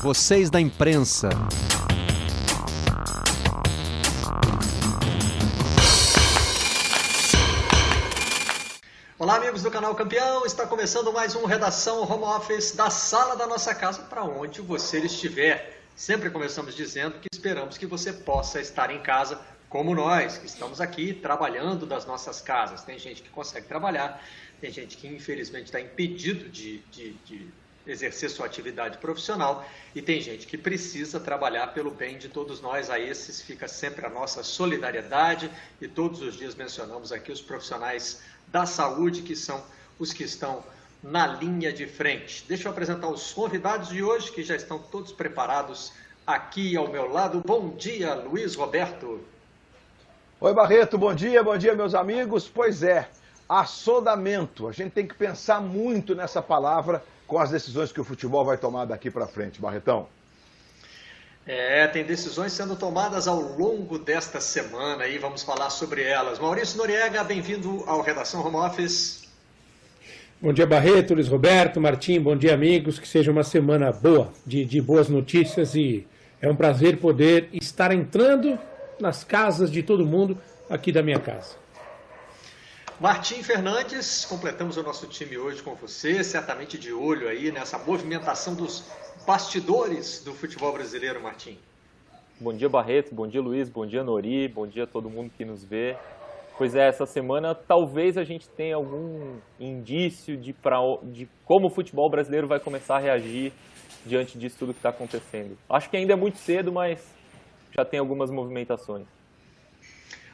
vocês da imprensa. Olá, amigos do canal Campeão. Está começando mais um Redação Home Office da sala da nossa casa para onde você estiver. Sempre começamos dizendo que esperamos que você possa estar em casa como nós, que estamos aqui trabalhando das nossas casas. Tem gente que consegue trabalhar, tem gente que infelizmente está impedido de, de, de exercer sua atividade profissional e tem gente que precisa trabalhar pelo bem de todos nós. A esses fica sempre a nossa solidariedade e todos os dias mencionamos aqui os profissionais da saúde que são os que estão na linha de frente. Deixa eu apresentar os convidados de hoje que já estão todos preparados aqui ao meu lado. Bom dia, Luiz Roberto. Oi, Barreto, bom dia, bom dia, meus amigos. Pois é, assodamento. A gente tem que pensar muito nessa palavra com as decisões que o futebol vai tomar daqui para frente, Barretão. É, tem decisões sendo tomadas ao longo desta semana e vamos falar sobre elas. Maurício Noriega, bem-vindo ao Redação Home Office. Bom dia, Barreto, Luiz Roberto, Martim, bom dia, amigos. Que seja uma semana boa, de, de boas notícias e é um prazer poder estar entrando nas casas de todo mundo aqui da minha casa. Martim Fernandes, completamos o nosso time hoje com você, certamente de olho aí nessa movimentação dos bastidores do futebol brasileiro, Martim. Bom dia, Barreto, bom dia, Luiz, bom dia, Nori, bom dia a todo mundo que nos vê. Pois é, essa semana talvez a gente tenha algum indício de, pra, de como o futebol brasileiro vai começar a reagir diante disso tudo que está acontecendo. Acho que ainda é muito cedo, mas já tem algumas movimentações.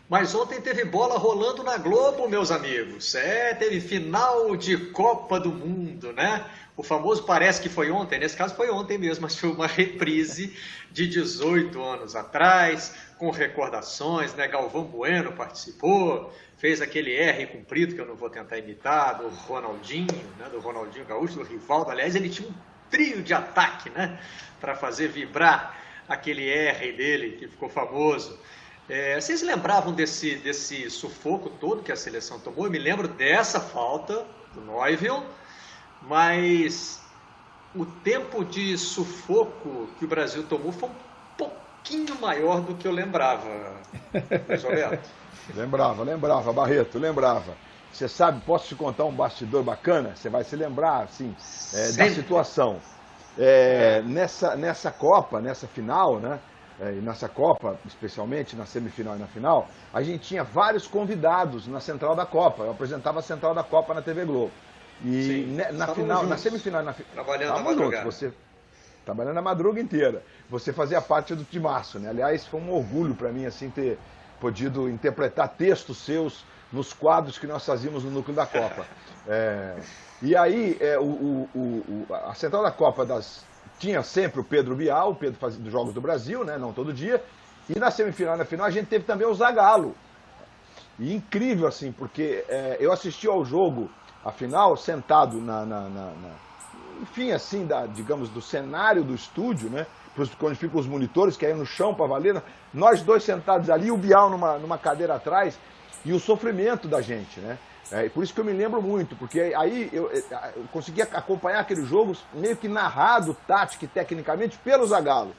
Mas ontem teve bola rolando na Globo, meus amigos. É, teve final de Copa do Mundo, né? O famoso parece que foi ontem, nesse caso foi ontem mesmo, mas foi uma reprise de 18 anos atrás, com recordações, né? Galvão Bueno participou, fez aquele R comprido que eu não vou tentar imitar, do Ronaldinho, né? Do Ronaldinho Gaúcho, do Rivaldo. Aliás, ele tinha um trio de ataque, né? Para fazer vibrar aquele R dele que ficou famoso. É, vocês lembravam desse, desse sufoco todo que a seleção tomou? Eu me lembro dessa falta do Neuville, mas o tempo de sufoco que o Brasil tomou foi um pouquinho maior do que eu lembrava, Roberto. lembrava, lembrava, Barreto, lembrava. Você sabe, posso te contar um bastidor bacana? Você vai se lembrar, assim, é, da situação. É, nessa, nessa Copa, nessa final, né? É, e nessa Copa, especialmente na semifinal e na final, a gente tinha vários convidados na central da Copa. Eu apresentava a central da Copa na TV Globo. E Sim, na final, juntos, na semifinal, na trabalhando na madrugada. Juntos, você trabalhando a madruga inteira. Você fazia parte do timaço, né? Aliás, foi um orgulho para mim assim ter podido interpretar textos seus nos quadros que nós fazíamos no núcleo da Copa. É, e aí, é, o, o, o, a central da Copa das tinha sempre o Pedro Bial, o Pedro fazia dos Jogos do Brasil, né? Não todo dia. E na semifinal na final a gente teve também o Zagallo. E incrível, assim, porque é, eu assisti ao jogo, a final, sentado na, na, na, na, enfim, assim, da, digamos, do cenário do estúdio, né? Quando ficam os monitores, que aí no chão para valer, nós dois sentados ali, o Bial numa, numa cadeira atrás, e o sofrimento da gente, né? É, por isso que eu me lembro muito, porque aí eu, eu consegui acompanhar aquele jogo meio que narrado, tático e tecnicamente pelo Zagallo.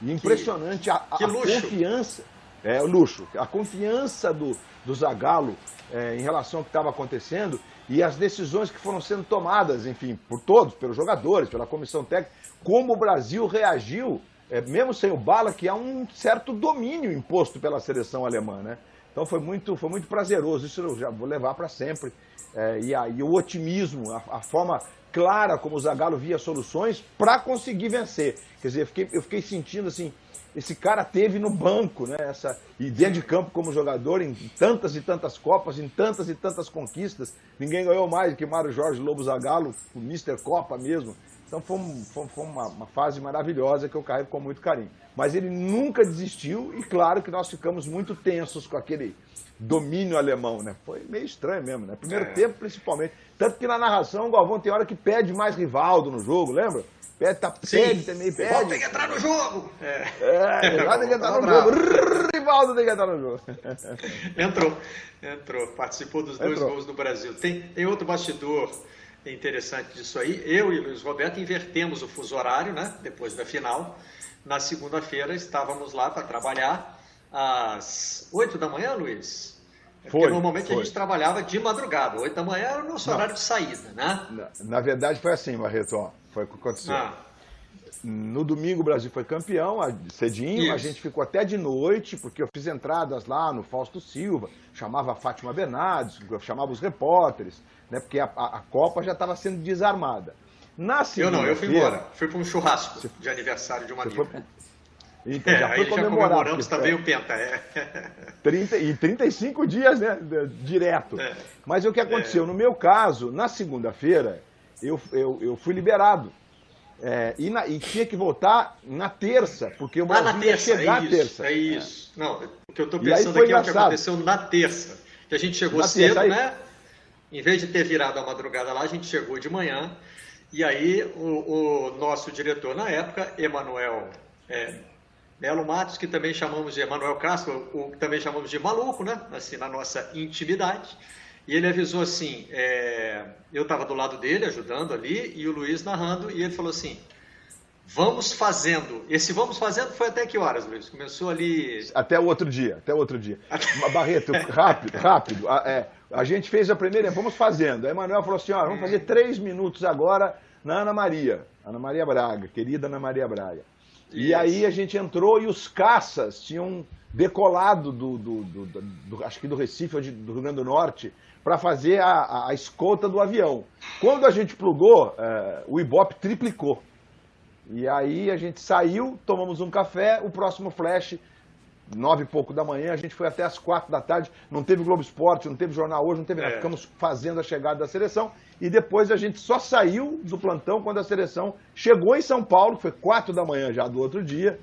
E impressionante que, a, a, a confiança, é, o luxo, a confiança do, do Zagallo é, em relação ao que estava acontecendo e as decisões que foram sendo tomadas, enfim, por todos, pelos jogadores, pela comissão técnica, como o Brasil reagiu, é, mesmo sem o Bala, que há um certo domínio imposto pela seleção alemã, né? Então foi muito, foi muito prazeroso, isso eu já vou levar para sempre. É, e aí o otimismo, a, a, forma clara como o Zagallo via soluções para conseguir vencer. Quer dizer, eu fiquei, eu fiquei sentindo assim, esse cara teve no banco, né? Essa, e dentro de campo como jogador, em tantas e tantas Copas, em tantas e tantas conquistas. Ninguém ganhou mais que Mário Jorge Lobo Zagallo, o Mr. Copa mesmo. Então foi, foi, foi uma, uma, fase maravilhosa que eu carrego com muito carinho. Mas ele nunca desistiu e claro que nós ficamos muito tensos com aquele domínio alemão, né? Foi meio estranho mesmo, né? Primeiro é. tempo principalmente. Tanto que na narração o Galvão tem hora que pede mais Rivaldo no jogo, lembra? Pede, tá, pede também, pede. Rivaldo tem que entrar no jogo! É, é Rivaldo tem que entrar no jogo. Rivaldo tem que entrar no jogo. entrou, entrou. Participou dos dois entrou. gols do Brasil. Tem, tem outro bastidor interessante disso aí, eu e Luiz Roberto invertemos o fuso horário, né? Depois da final. Na segunda-feira estávamos lá para trabalhar às 8 da manhã, Luiz? É porque normalmente foi. a gente trabalhava de madrugada. 8 da manhã era o nosso Não. horário de saída, né? Na, na, verdade foi assim, Barreto, ó, foi o que aconteceu. Ah. No domingo o Brasil foi campeão, cedinho, Isso. a gente ficou até de noite, porque eu fiz entradas lá no Fausto Silva, chamava a Fátima Bernardes, chamava os repórteres, né, porque a, a, a Copa já estava sendo desarmada. Na eu não, eu fui embora. Fui para um churrasco Você... de aniversário de uma amiga. Foi... Então, é, já foi já comemoramos também o Penta, é. 30, e 35 dias, né? Direto. É. Mas o que aconteceu? É. No meu caso, na segunda-feira, eu, eu, eu fui liberado. É, e, na, e, tinha que voltar na terça, porque o Brasil ah, na terça, ia chegar é isso, terça. É isso. Não, o que eu estou pensando aqui é o que aconteceu na terça. Que a gente chegou na cedo, terça, né? Em vez de ter virado a madrugada lá, a gente chegou de manhã. E aí o, o nosso diretor na época, Emanuel é, Melo Matos, que também chamamos de Emanuel Castro, o que também chamamos de maluco, né? Assim, na nossa intimidade. E ele avisou assim, é, eu estava do lado dele, ajudando ali, e o Luiz narrando, e ele falou assim, vamos fazendo. Esse vamos fazendo foi até que horas, Luiz? Começou ali... Até o outro dia, até o outro dia. Barreto, rápido, rápido. A, é, a gente fez a primeira, vamos fazendo. Aí Manuel falou assim, ó, vamos fazer três minutos agora na Ana Maria. Ana Maria Braga, querida Ana Maria Braga. E aí a gente entrou e os caças tinham decolado do, do, do, do acho que do Recife ou do Rio Grande do Norte, para fazer a, a, escolta do avião. Quando a gente plugou, é, o Ibope triplicou. E aí a gente saiu, tomamos um café, o próximo flash, nove e pouco da manhã, a gente foi até as quatro da tarde, não teve Globo Esporte, não teve Jornal Hoje, não teve nada. É. Ficamos fazendo a chegada da seleção e depois a gente só saiu do plantão quando a seleção chegou em São Paulo, foi quatro da manhã já do outro dia,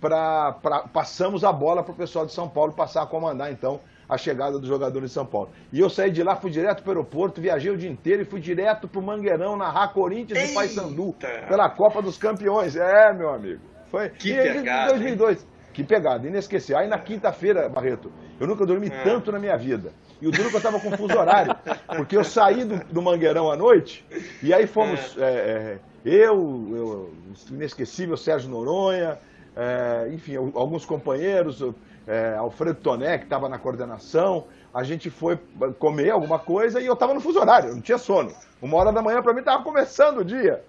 pra, pra passamos a bola para o pessoal de São Paulo passar a comandar então a chegada dos jogadores de São Paulo. E eu saí de lá, fui direto para o aeroporto, viajei o dia inteiro e fui direto para o Mangueirão, narrar Corinthians Eita. e Paysandu pela Copa dos Campeões. É, meu amigo. Foi que e, pegada, 2002. Hein? Que pegada, inesquecível. Aí na quinta-feira, Barreto, eu nunca dormi é. tanto na minha vida. E o duro que eu estava com fuso horário, porque eu saí do, do, Mangueirão à noite, e aí fomos, é. É, é eu, eu, o inesquecível Sérgio Noronha, é, enfim, alguns companheiros, é, Alfredo Toné, que estava na coordenação, a gente foi comer alguma coisa e eu estava no fuso horário, eu não tinha sono. Uma hora da manhã para mim estava começando o dia.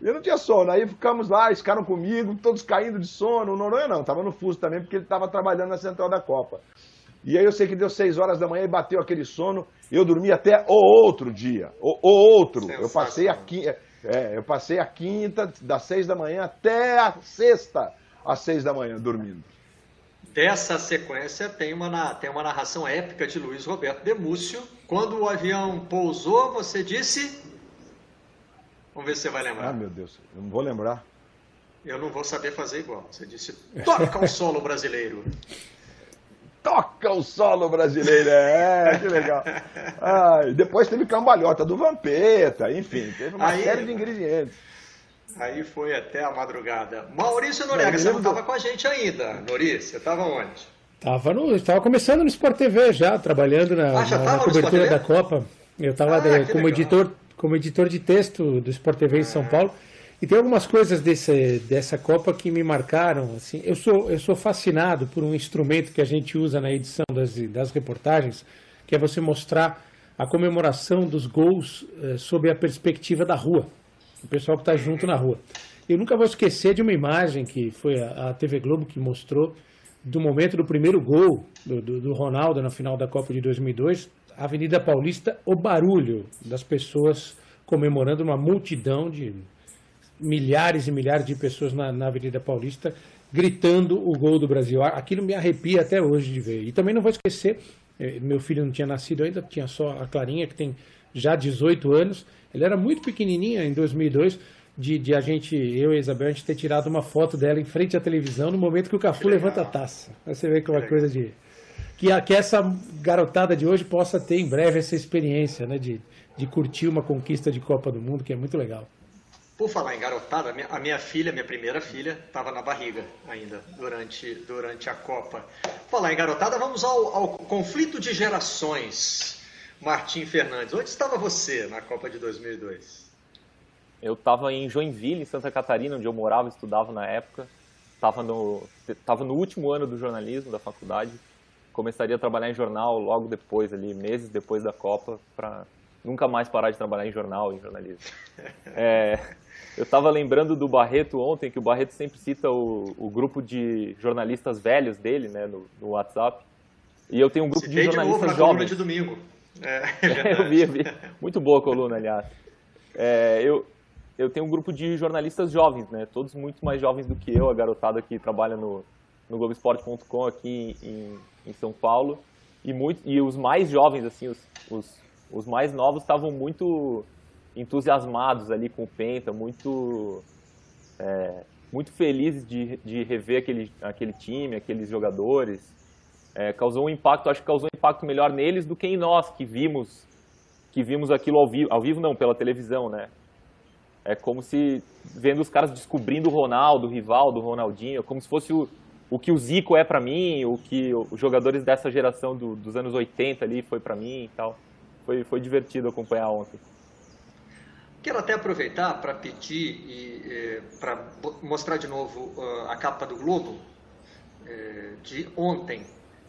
Eu não tinha sono, aí ficamos lá, eles ficaram comigo, todos caindo de sono. O Noronha não, estava no fuso também, porque ele estava trabalhando na central da Copa. E aí eu sei que deu seis horas da manhã e bateu aquele sono. Eu dormi até o outro dia, o, o outro. Eu passei a quinta, é, eu passei a quinta das seis da manhã até a sexta às seis da manhã dormindo. Dessa sequência tem uma, tem uma narração épica de Luiz Roberto Demúcio. Quando o avião pousou, você disse. Vamos ver se você vai lembrar. Ah, meu Deus, eu não vou lembrar. Eu não vou saber fazer igual. Você disse: toca o solo brasileiro. Toca o solo brasileiro, é, que legal. Ai, depois teve cambalhota do Vampeta, enfim, teve uma Aí, série de ingredientes. Aí foi até a madrugada. Maurício Noriega, você não estava com a gente ainda. Nori, você estava onde? Tava no, estava começando no Sport TV já, trabalhando na, ah, na cobertura da Copa. Eu estava ah, como editor, como editor de texto do Sport TV em São. Paulo. E tem algumas coisas desse, dessa Copa que me marcaram. Assim, eu sou eu sou fascinado por um instrumento que a gente usa na edição das, das reportagens, que é você mostrar a comemoração dos gols eh, sob a perspectiva da rua o pessoal que está junto na rua. Eu nunca vou esquecer de uma imagem que foi a, a TV Globo que mostrou do momento do primeiro gol do, do, do, Ronaldo na final da Copa de 2002, Avenida Paulista, o barulho das pessoas comemorando uma multidão de milhares e milhares de pessoas na, na Avenida Paulista gritando o gol do Brasil. Aquilo me arrepia até hoje de ver. E também não vou esquecer, eh, meu filho não tinha nascido ainda, tinha só a Clarinha, que tem já 18 anos, ele era muito pequenininha em 2002, de, de, a gente, eu e a Isabel, a gente ter tirado uma foto dela em frente à televisão no momento que o Cafu levanta a taça. Você vê que é uma coisa de... Que, a, que essa garotada de hoje possa ter em breve essa experiência, né? De, de curtir uma conquista de Copa do Mundo, que é muito legal. Por falar em garotada, a minha filha, minha primeira filha, estava na barriga ainda durante, durante a Copa. Falar em garotada, vamos ao, ao conflito de gerações Martim Fernandes. Onde estava você na Copa de 2002? Eu estava em Joinville, em Santa Catarina, onde eu morava, estudava na época. Estava no, tava no último ano do jornalismo da faculdade. Começaria a trabalhar em jornal logo depois, ali, meses depois da Copa, para nunca mais parar de trabalhar em jornal, em jornalismo. É, eu estava lembrando do Barreto ontem, que o Barreto sempre cita o, o grupo de jornalistas velhos dele, né, no, no WhatsApp. E eu tenho um grupo Citei de jornalistas de novo na jovens. de domingo. É, eu vi, eu vi. Muito boa a coluna, aliás. É, eu, eu tenho um grupo de jornalistas jovens, né? Todos muito mais jovens do que eu, a garotada que trabalha no, no Globoesporte.com aqui em, em São Paulo. E, muito, e os mais jovens, assim, os, os, os mais novos estavam muito entusiasmados ali com o Penta, muito, é, muito felizes de, de rever aquele, aquele time, aqueles jogadores é, causou um impacto, acho que causou um impacto melhor neles do que em nós que vimos que vimos aquilo ao vivo, ao vivo não, pela televisão, né? É como se vendo os caras descobrindo o Ronaldo, o Rivaldo, o Ronaldinho, como se fosse o, o que o Zico é para mim, o que os jogadores dessa geração do, dos anos 80 ali foi para mim e tal. Foi, foi divertido acompanhar ontem. Quero até aproveitar para pedir e eh, para mostrar de novo uh, a capa do Globo eh, de ontem,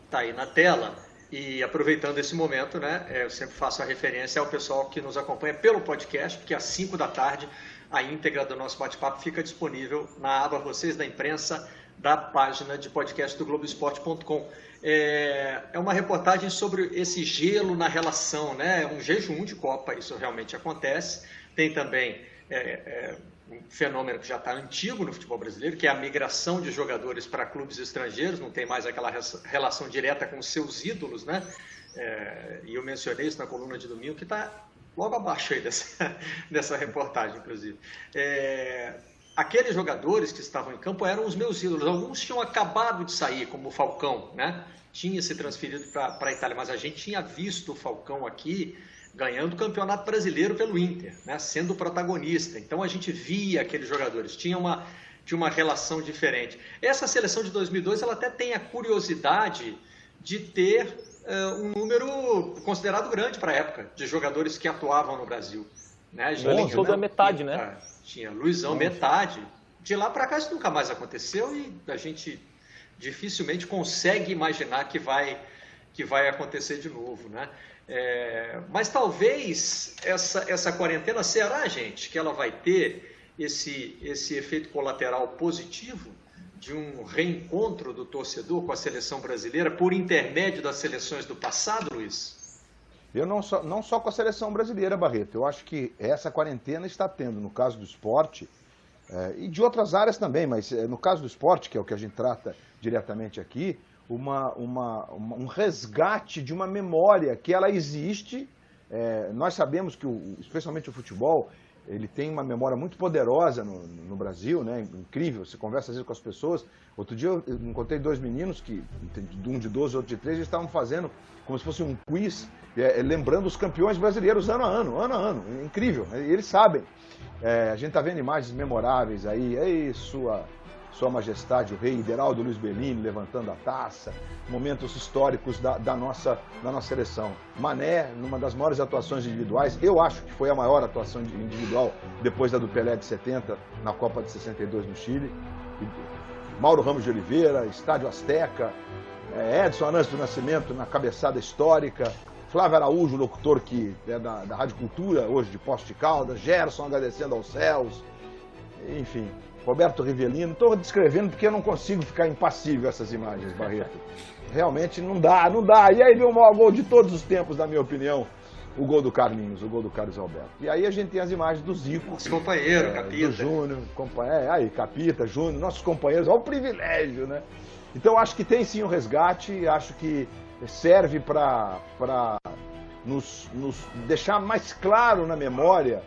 está aí na tela. E aproveitando esse momento, né, é, eu sempre faço a referência ao pessoal que nos acompanha pelo podcast, porque às 5 da tarde a íntegra do nosso bate-papo fica disponível na aba Vocês da Imprensa da página de podcast do Globoesporte.com. É, é uma reportagem sobre esse gelo na relação, né? um jejum de Copa, isso realmente acontece. Tem também é, é, um fenômeno que já está antigo no futebol brasileiro, que é a migração de jogadores para clubes estrangeiros, não tem mais aquela relação direta com seus ídolos, né? É, e eu mencionei isso na coluna de domingo, que está logo abaixo aí dessa, dessa reportagem, inclusive. É, aqueles jogadores que estavam em campo eram os meus ídolos. Alguns tinham acabado de sair, como o Falcão, né? Tinha se transferido para a Itália, mas a gente tinha visto o Falcão aqui ganhando o Campeonato Brasileiro pelo Inter, né, sendo protagonista. Então a gente via aqueles jogadores, tinha uma, tinha uma relação diferente. Essa seleção de 2002 ela até tem a curiosidade de ter uh, um número considerado grande para a época de jogadores que atuavam no Brasil. Né? Gente, toda a metade, né? Tinha Luizão, Nossa. metade. De lá para cá isso nunca mais aconteceu e a gente dificilmente consegue imaginar que vai que vai acontecer de novo, né? É, mas talvez essa, essa quarentena, será, gente, que ela vai ter esse, esse efeito colateral positivo de um reencontro do torcedor com a seleção brasileira por intermédio das seleções do passado, Luiz? Eu não só, não só com a seleção brasileira, Barreto. Eu acho que essa quarentena está tendo, no caso do esporte, é, e de outras áreas também, mas é, no caso do esporte, que é o que a gente trata diretamente aqui, uma, uma, uma, um resgate de uma memória que ela existe. É, nós sabemos que, o, especialmente o futebol, ele tem uma memória muito poderosa no, no, Brasil, né? incrível. Você conversa às vezes com as pessoas. Outro dia eu encontrei dois meninos, que um de 12 e outro de 13, eles estavam fazendo como se fosse um quiz, é, lembrando os campeões brasileiros ano a ano, ano a ano. Incrível, eles sabem. É, a gente está vendo imagens memoráveis aí, ei, sua sua Majestade, o rei Ideraldo Luiz Bellini levantando a taça, momentos históricos da, da, nossa, da nossa seleção. Mané, numa das maiores atuações individuais, eu acho que foi a maior atuação individual depois da do Pelé de 70, na Copa de 62 no Chile. Mauro Ramos de Oliveira, Estádio Azteca, é, Edson Anantes do Nascimento na cabeçada histórica, Flávio Araújo, locutor que é da, da Rádio Cultura, hoje de Poste de Caldas, Gerson agradecendo aos céus, enfim, Roberto Rivelino. Estou descrevendo porque eu não consigo ficar impassível essas imagens, Barreto. Realmente não dá, não dá. E aí vem o maior gol de todos os tempos, na minha opinião, o gol do Carlinhos, o gol do Carlos Alberto. E aí a gente tem as imagens do Zico. Os companheiros, é, Capita. Do Júnior, é, aí, Capita, Júnior, nossos companheiros, olha o privilégio, né? Então acho que tem sim um resgate, acho que serve para nos, nos deixar mais claro na memória.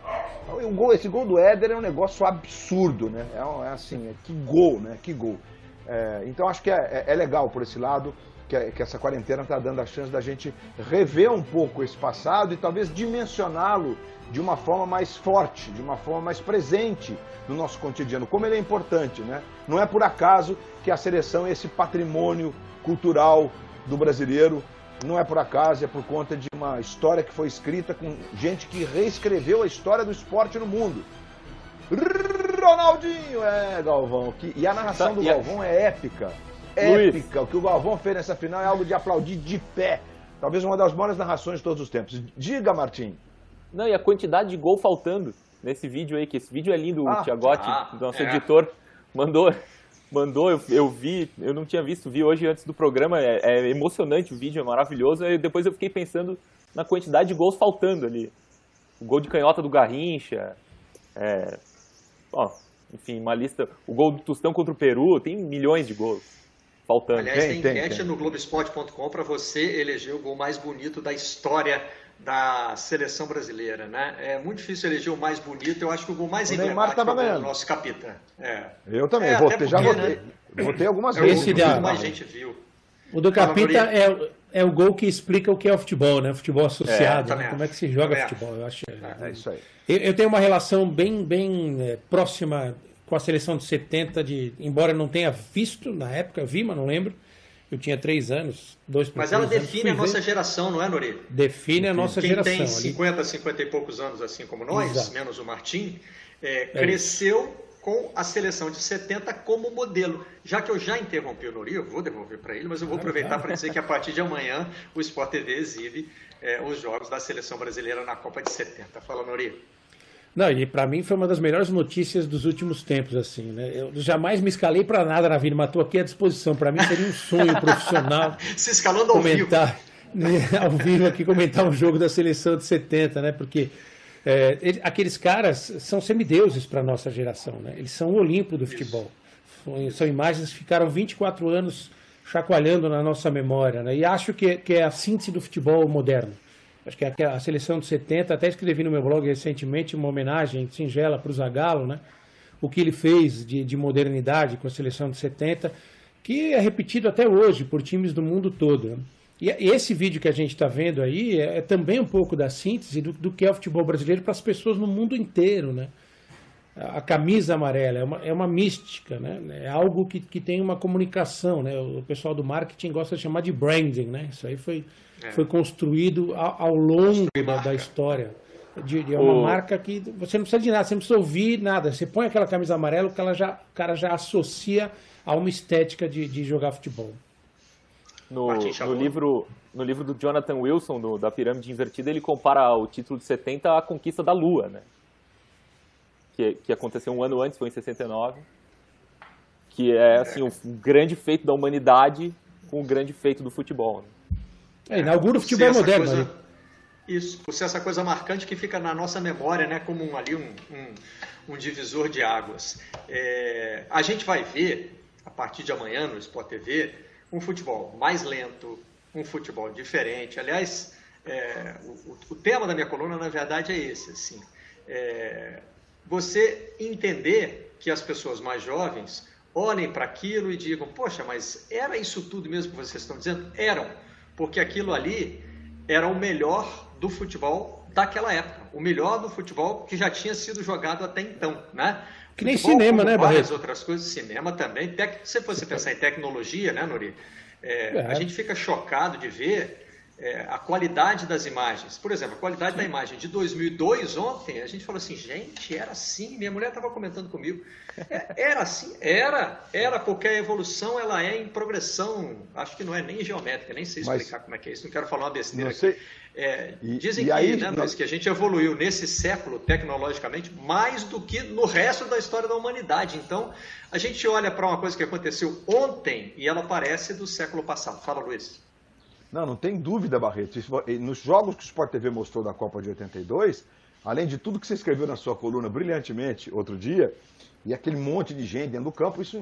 Gol, esse gol do Éder é um negócio absurdo, né? É, é assim, é, que gol, né? Que gol. É, então acho que é, é, é legal por esse lado que, que essa quarentena está dando a chance da gente rever um pouco esse passado e talvez dimensioná-lo de uma forma mais forte, de uma forma mais presente no nosso cotidiano, como ele é importante, né? Não é por acaso que a seleção é esse patrimônio cultural do brasileiro não é por acaso, é por conta de uma história que foi escrita com gente que reescreveu a história do esporte no mundo. Ronaldinho, é, Galvão. Que, e a narração tá, do Galvão é épica. Épica. Luiz. O que o Galvão fez nessa final é algo de aplaudir de pé. Talvez uma das maiores narrações de todos os tempos. Diga, Martim. Não, e a quantidade de gol faltando nesse vídeo aí, que esse vídeo é lindo, ah, o Tiagotti, ah, nosso é. editor, mandou mandou, eu, eu, vi, eu não tinha visto, vi hoje antes do programa, é, é, emocionante o vídeo, é maravilhoso, e depois eu fiquei pensando na quantidade de gols faltando ali. O gol de canhota do Garrincha, é, ó, enfim, uma lista, o gol do Tostão contra o Peru, tem milhões de gols faltando. Aliás, tem, tem enquete tem. no Globoesporte.com para você eleger o gol mais bonito da história da seleção brasileira, né? É muito difícil eleger o mais bonito. Eu acho que o gol mais o emblemático é o nosso capitã. É. Eu também, é, votei, já votei. Né? Votei algumas vezes. Esse da, mais gente viu. O do capita é, é o gol que explica o que é o futebol, né? Futebol associado, é, né? como é que se joga também futebol. Eu acho. É, é isso aí. Eu, eu, tenho uma relação bem, bem é, próxima com a seleção de 70, de, embora eu não tenha visto na época, vi, mas não lembro. Eu tinha três anos, dois Mas ela define a nossa geração, não é, Nori? Define a nossa Quem geração. Quem tem 50, ali. 50 e poucos anos, assim como nós, Exato. menos o Martim, é, é cresceu com a seleção de 70 como modelo. Já que eu já interrompi o Nori, eu vou devolver para ele, mas eu vou aproveitar para dizer que a partir de amanhã o Sport TV exibe é, os jogos da seleção brasileira na Copa de 70. Fala, Nori. Não, e para mim foi uma das melhores notícias dos últimos tempos, assim, né? Eu jamais me escalei para nada na vida, mas estou aqui à disposição. Para mim seria um sonho profissional. Se escalando ao comentar, vivo. Ao vivo aqui, comentar um jogo da seleção de 70, né? Porque é, ele, aqueles caras são semideuses para a nossa geração, né? Eles são o Olimpo do futebol. São, são imagens que ficaram 24 anos chacoalhando na nossa memória, né? E acho que, que é a síntese do futebol moderno. Acho que a, seleção de 70, até escrevi no meu blog recentemente uma homenagem singela para o Zagallo, né? O que ele fez de, de modernidade com a seleção de 70, que é repetido até hoje por times do mundo todo. Né? E esse vídeo que a gente está vendo aí é, é, também um pouco da síntese do, do que é o futebol brasileiro para as pessoas no mundo inteiro, né? A camisa amarela é uma, é uma mística, né? É algo que, que tem uma comunicação, né? O pessoal do marketing gosta de chamar de branding, né? Isso aí foi é. foi construído ao, ao longo da, da, história. De, de uma o... marca que você não precisa de nada, você não precisa ouvir nada. Você põe aquela camisa amarela, o cara já, o cara já associa a uma estética de, de jogar futebol. No, no, livro, no livro do Jonathan Wilson, do, da Pirâmide Invertida, ele compara o título de 70 à conquista da Lua, né? Que, que aconteceu um ano antes, foi em 69. Que é, assim, o grande feito da humanidade com o grande feito do futebol. Né? É, inaugura o futebol moderno. Coisa, isso, por ser essa coisa marcante que fica na nossa memória, né, como um, ali um, um, um divisor de águas. É, a gente vai ver, a partir de amanhã no Sport TV, um futebol mais lento, um futebol diferente. Aliás, é, o, o, tema da minha coluna, na verdade, é esse. Assim, é, você entender que as pessoas mais jovens olhem para aquilo e digam, poxa, mas era isso tudo mesmo que vocês estão dizendo? Eram porque aquilo ali era o melhor do futebol daquela época, o melhor do futebol que já tinha sido jogado até então, né? Que nem futebol, cinema, né, Várias outras coisas, cinema também. Tec... Se você pensar em tecnologia, né, Nori? É, é. A gente fica chocado de ver é, a qualidade das imagens. Por exemplo, a qualidade da imagem de 2002 ontem, a gente falou assim, gente, era assim. Minha mulher estava comentando comigo. É, era assim, era, era porque a evolução ela é em progressão. Acho que não é nem geométrica, nem sei explicar Mas, como é que é isso. Não quero falar uma besteira aqui. É, e, dizem e que, aí, né, que a gente evoluiu nesse século tecnologicamente mais do que no resto da história da humanidade. Então, a gente olha para uma coisa que aconteceu ontem e ela parece do século passado. Fala, Luiz. Não, não tem dúvida, Barreto. Nos jogos que o Sport TV mostrou da Copa de 82, além de tudo que você escreveu na sua coluna brilhantemente outro dia, e aquele monte de gente dentro do campo, isso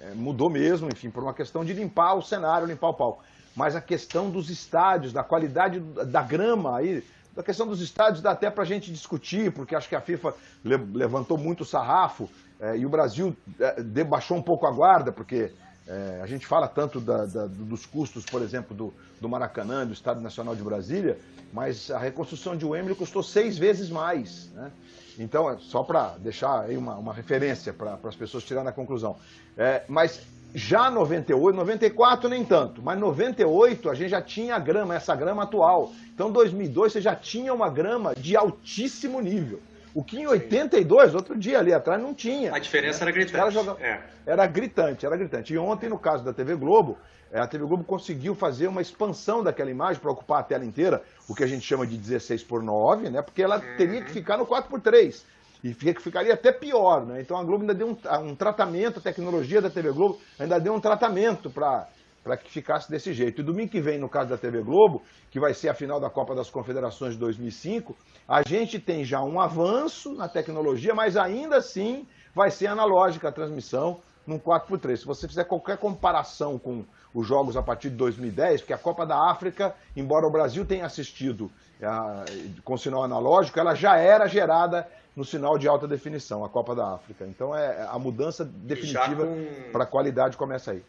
é, mudou mesmo, enfim, por uma questão de limpar o cenário, limpar o pau. Mas a questão dos estádios, da qualidade da grama aí, da questão dos estádios dá até para a gente discutir, porque acho que a FIFA levantou muito o sarrafo é, e o Brasil é, debaixou um pouco a guarda, porque é, a gente fala tanto da, da, dos custos, por exemplo, do, do Maracanã, do Estado Nacional de Brasília, mas a reconstrução de Wembley custou seis vezes mais. Né? Então, é só para deixar aí uma, uma referência para as pessoas tirarem a conclusão. É, mas Já 98, 94 nem tanto, mas 98 a gente já tinha a grama, essa grama atual. Então 2002 você já tinha uma grama de altíssimo nível. O que em 82, outro dia ali atrás, não tinha. A diferença né? era gritante. Jogavam... É. Era gritante, era gritante. E ontem, no caso da TV Globo, é, a TV Globo conseguiu fazer uma expansão daquela imagem para ocupar a tela inteira, o que a gente chama de 16 por 9, né? Porque ela uhum. teria que ficar no 4 por 3 e ficaria até pior, né? Então a Globo ainda deu um, um tratamento, a tecnologia da TV Globo ainda deu um tratamento para para que ficasse desse jeito. E domingo que vem, no caso da TV Globo, que vai ser a final da Copa das Confederações de 2005, a gente tem já um avanço na tecnologia, mas ainda assim vai ser analógica a transmissão num 4x3. Se você fizer qualquer comparação com os jogos a partir de 2010, porque a Copa da África, embora o Brasil tenha assistido a, com sinal analógico, ela já era gerada no sinal de alta definição, a Copa da África. Então é a mudança definitiva com... para a qualidade começa aí.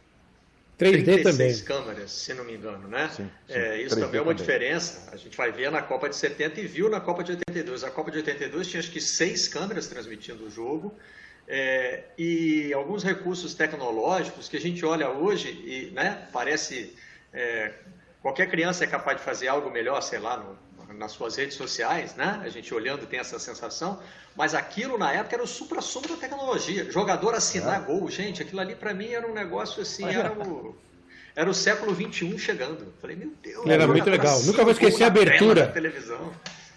3D também. câmeras, se não me engano, né? Sim, sim. É, isso também é uma também. diferença. A gente vai ver na Copa de 70 e viu na Copa de 82. A Copa de 82 tinha acho que seis câmeras transmitindo o jogo. É, e alguns recursos tecnológicos que a gente olha hoje e né, parece é, qualquer criança é capaz de fazer algo melhor, sei lá, no, nas suas redes sociais, né? A gente olhando tem essa sensação, mas aquilo na época era o supra-sumo da tecnologia. Jogador assinar é. gol, gente, aquilo ali para mim era um negócio assim, era o era o século 21 chegando. Falei, meu Deus. Era muito legal. Nunca vou esquecer a abertura.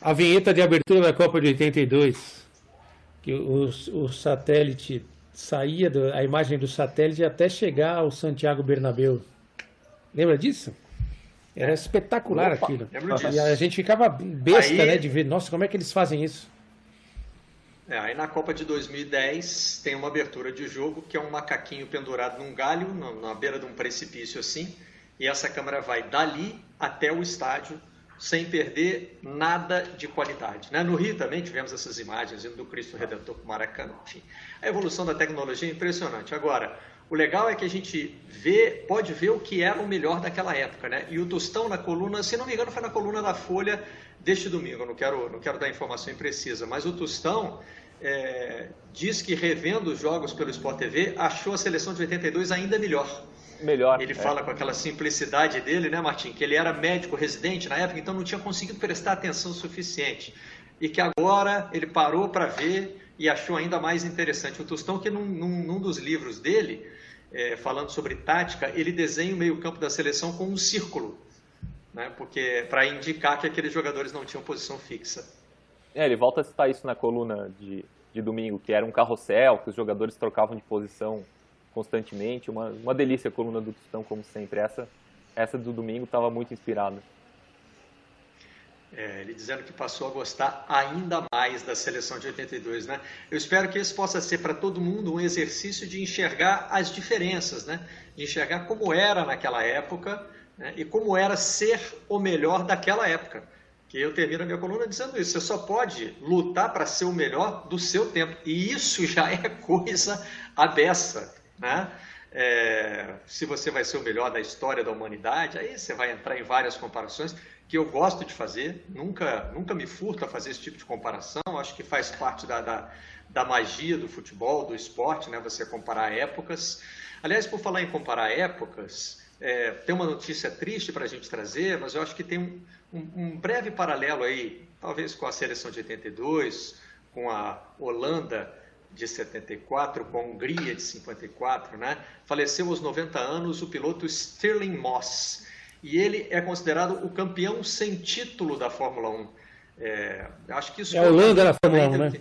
A vinheta de abertura da Copa de 82, que o, o satélite saía do, a imagem do satélite até chegar ao Santiago Bernabéu. Lembra disso? Era espetacular Opa, aquilo. E a gente ficava besta, aí, né, de ver, nossa, como é que eles fazem isso? É, aí na Copa de 2010 tem uma abertura de jogo que é um macaquinho pendurado num galho, na beira de um precipício assim, e essa câmera vai dali até o estádio sem perder nada de qualidade. Né? No Rio também tivemos essas imagens indo do Cristo Redentor para o Maracanã. Enfim, a evolução da tecnologia é impressionante. Agora, o legal é que a gente vê, pode ver o que era o melhor daquela época, né? E o Tostão na coluna, se não me engano, foi na coluna da Folha deste domingo. não quero, não quero dar informação imprecisa, mas o Tostão é, diz que revendo os jogos pelo Sport TV, achou a seleção de 82 ainda melhor. Melhor. Ele é. fala com aquela simplicidade dele, né, Martim? Que ele era médico residente na época, então não tinha conseguido prestar atenção suficiente. E que agora ele parou para ver e achou ainda mais interessante. O Tostão, que num, num, num dos livros dele, é, falando sobre tática, ele desenha o meio-campo da seleção com um círculo, né? porque para indicar que aqueles jogadores não tinham posição fixa. É, ele volta a citar isso na coluna de, de domingo, que era um carrossel, que os jogadores trocavam de posição constantemente. Uma, uma delícia a coluna do Tostão, como sempre. Essa, essa do domingo estava muito inspirada. É, ele dizendo que passou a gostar ainda mais da seleção de 82, né? Eu espero que esse possa ser para todo mundo um exercício de enxergar as diferenças, né? De enxergar como era naquela época né? e como era ser o melhor daquela época. Que eu termino a minha coluna dizendo isso. Você só pode lutar para ser o melhor do seu tempo. E isso já é coisa abessa, né? É, se você vai ser o melhor da história da humanidade, aí você vai entrar em várias comparações que eu gosto de fazer, nunca, nunca me furto a fazer esse tipo de comparação, acho que faz parte da, da, da magia do futebol, do esporte, né? você comparar épocas. Aliás, por falar em comparar épocas, é, tem uma notícia triste para a gente trazer, mas eu acho que tem um, um, um, breve paralelo aí, talvez com a seleção de 82, com a Holanda de 74, com a Hungria de 54, né? Faleceu aos 90 anos o piloto Stirling Moss e ele é considerado o campeão sem título da Fórmula 1. É, acho que isso é a Holanda na Fórmula 1, né?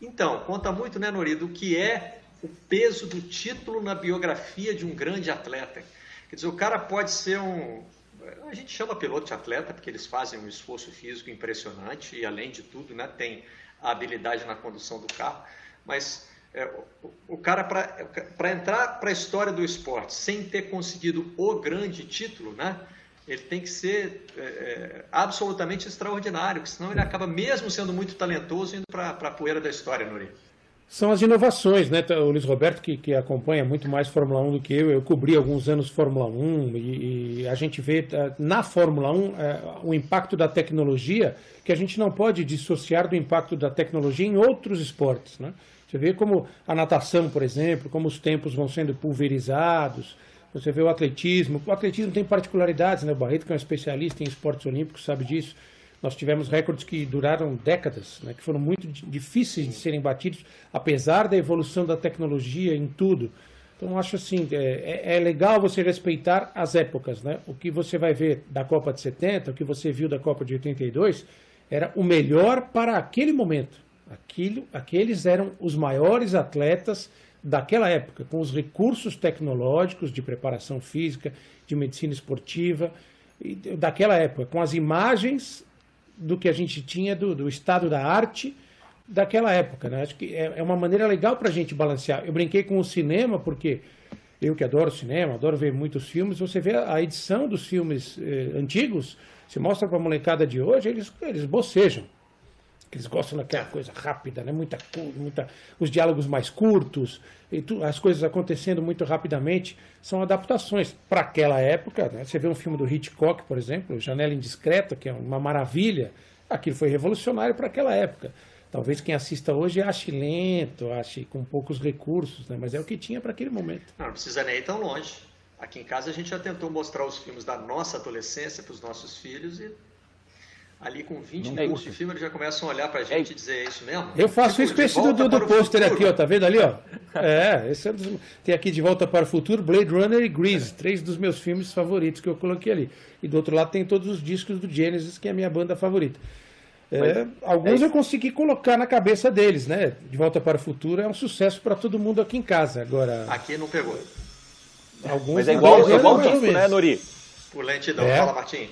Então, conta muito, né, Nori, do que é o peso do título na biografia de um grande atleta. Quer dizer, o cara pode ser um. A gente chama piloto de atleta porque eles fazem um esforço físico impressionante e, além de tudo, né, tem a habilidade na condução do carro. Mas é, o, o, cara, para entrar para a história do esporte sem ter conseguido o grande título, né? Ele tem que ser é, é, absolutamente extraordinário, senão ele acaba, mesmo sendo muito talentoso, indo para a poeira da história, Nuri. São as inovações, né? O Luiz Roberto, que, que acompanha muito mais Fórmula 1 do que eu, eu cobri alguns anos Fórmula 1 e, e a gente vê eh, na Fórmula 1 é, o impacto da tecnologia que a gente não pode dissociar do impacto da tecnologia em outros esportes, né? Você vê como a natação, por exemplo, como os tempos vão sendo pulverizados, você vê o atletismo. O atletismo tem particularidades, né? O Barreto, que é um especialista em esportes olímpicos, sabe disso. Nós tivemos recordes que duraram décadas, né, que foram muito difíceis de serem batidos, apesar da evolução da tecnologia em tudo. Então, acho assim, é, é, é, legal você respeitar as épocas. Né? O que você vai ver da Copa de 70, o que você viu da Copa de 82, era o melhor para aquele momento. Aquilo, aqueles eram os maiores atletas daquela época, com os recursos tecnológicos de preparação física, de medicina esportiva, daquela época, com as imagens do que a gente tinha do, do estado da arte daquela época. Né? Acho que é, é uma maneira legal para a gente balancear. Eu brinquei com o cinema, porque eu que adoro cinema, adoro ver muitos filmes, você vê a edição dos filmes eh, antigos, se mostra para a molecada de hoje, eles, eles bocejam. Eles gostam daquela coisa rápida, né? muita, muita, os diálogos mais curtos, e tu, as coisas acontecendo muito rapidamente. São adaptações para aquela época. Né? Você vê um filme do Hitchcock, por exemplo, Janela Indiscreta, que é uma maravilha. Aquilo foi revolucionário para aquela época. Talvez quem assista hoje ache lento, ache com poucos recursos, né? mas é o que tinha para aquele momento. Não, não precisa nem ir tão longe. Aqui em casa a gente já tentou mostrar os filmes da nossa adolescência para os nossos filhos e ali com 20 minutos de filme, eles já começam a olhar pra gente é. e dizer, é isso mesmo? Eu faço tipo, isso com esse do, do pôster aqui, ó, tá vendo ali, ó? É, esse é dos, tem aqui De Volta para o Futuro, Blade Runner e Grease, três dos meus filmes favoritos que eu coloquei ali. E do outro lado tem todos os discos do Genesis, que é a minha banda favorita. É, alguns é eu consegui colocar na cabeça deles, né? De Volta para o Futuro é um sucesso para todo mundo aqui em casa. Agora. Aqui não pegou. Alguns Mas é igual, é igual disco, né, Nori? Por lentidão. É. Fala, Martim.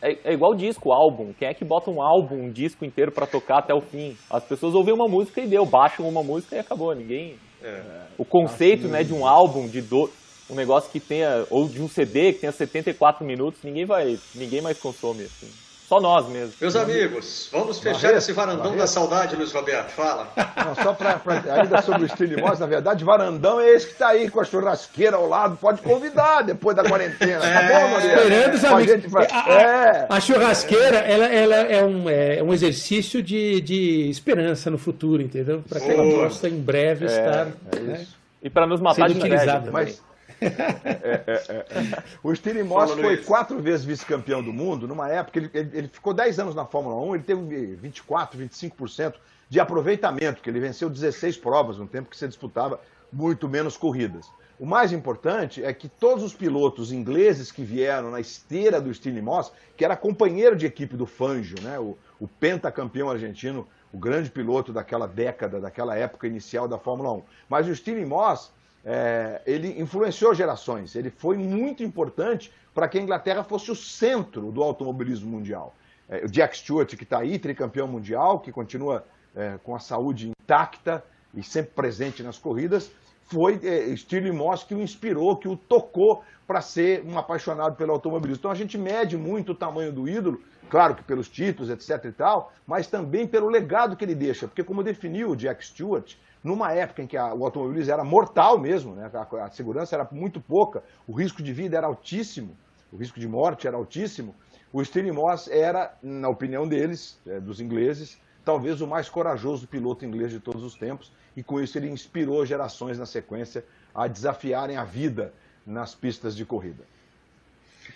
É, é, igual disco, álbum. Quem é que bota um álbum, um disco inteiro para tocar até o fim? As pessoas ouvem uma música e deu, baixam uma música e acabou. Ninguém. É. O conceito né, de um álbum, de do... um negócio que tenha. ou de um CD que tenha 74 minutos, ninguém vai. ninguém mais consome assim. Só nós mesmo. Meus amigos, vamos fechar Barreto, esse varandão Barreto. da saudade, Luiz Roberto. Fala. Não, só para ainda sobre o estilo Moss, na verdade, varandão é esse que está aí com a churrasqueira ao lado. Pode convidar depois da quarentena. Tá é, bom, Maria? Esperando os amigos. Pra... A, é. a, churrasqueira ela, ela é, um, é um exercício de, de esperança no futuro, entendeu? Para que ela possa em breve é, estar. É né? E para nos matar de utilizada. Mas, é, é, é, o Stirling Moss foi quatro vezes vice-campeão do mundo. Numa época, ele, ele, ele ficou 10 anos na Fórmula 1, ele teve 24, 25% de aproveitamento, que ele venceu 16 provas, num tempo que você disputava muito menos corridas. O mais importante é que todos os pilotos ingleses que vieram na esteira do Stirling Moss, que era companheiro de equipe do Fangio, né, o, o pentacampeão argentino, o grande piloto daquela década, daquela época inicial da Fórmula 1. Mas o Stirling Moss é, ele influenciou gerações. Ele foi muito importante para que a Inglaterra fosse o centro do automobilismo mundial. É, o Jack Stewart, que está aí, tricampeão mundial, que continua é, com a saúde intacta e sempre presente nas corridas, foi é, Stirling Moss que o inspirou, que o tocou para ser um apaixonado pelo automobilismo. Então a gente mede muito o tamanho do ídolo, claro que pelos títulos, etc e tal, mas também pelo legado que ele deixa, porque como definiu o Jack Stewart, numa época em que a, o automobilismo era mortal mesmo, né? a, a, segurança era muito pouca, o risco de vida era altíssimo, o risco de morte era altíssimo, o Stirling Moss era, na opinião deles, é, dos ingleses, talvez o mais corajoso piloto inglês de todos os tempos, e com isso ele inspirou gerações na sequência a desafiarem a vida nas pistas de corrida.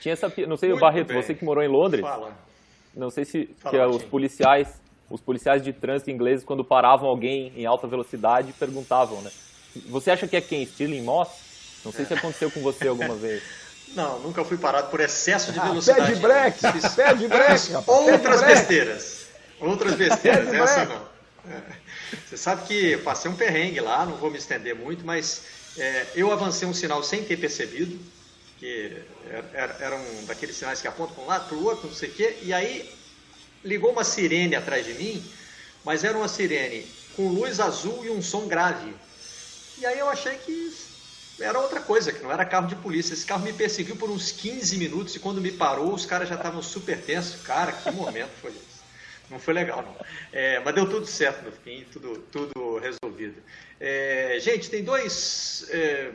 Tinha essa, não sei, Muito Barreto, bem. você que morou em Londres, Fala. não sei se Fala, que os policiais os policiais de trânsito ingleses, quando paravam alguém em alta velocidade, perguntavam, né? Você acha que é quem? Stirling Moss? Não sei se aconteceu com você alguma vez. Não, nunca fui parado por excesso de velocidade. Ah, pé de break, pé de break. Outras besteiras. Outras besteiras, essa não. É. Você sabe que passei um perrengue lá, não vou me estender muito, mas é, eu avancei um sinal sem ter percebido, que era, era um daqueles sinais que apontam para um lado, para o outro, não sei o quê, e aí ligou uma sirene atrás de mim, mas era uma sirene com luz azul e um som grave. E aí eu achei que era outra coisa, que não era carro de polícia. Esse carro me perseguiu por uns 15 minutos e quando me parou, os caras já estavam super tensos. Cara, que momento foi esse? Não foi legal, não. É, mas deu tudo certo no fim, tudo, tudo resolvida. É, gente, tem dois, é,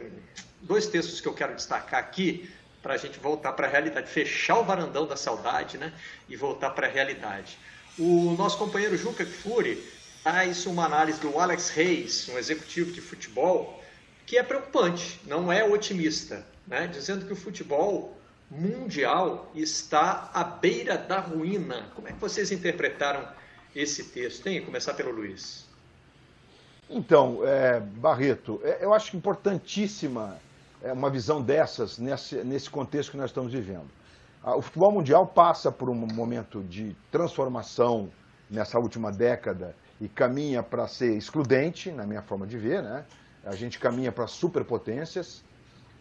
dois textos que eu quero destacar aqui para a gente voltar para a realidade, fechar o varandão da saudade né, e voltar para a realidade. O nosso companheiro Juca Kfouri traz uma análise do Alex Reis, um executivo de futebol, que é preocupante, não é otimista, né, dizendo que o futebol mundial está à beira da ruína. Como é que vocês interpretaram esse texto? Que começar pelo Luiz. Então, é, Barreto, é, eu acho importantíssima é, uma visão dessas nesse, nesse contexto que nós estamos vivendo. Ah, o futebol mundial passa por um momento de transformação nessa última década e caminha para ser excludente, na minha forma de ver, né? A gente caminha para superpotências.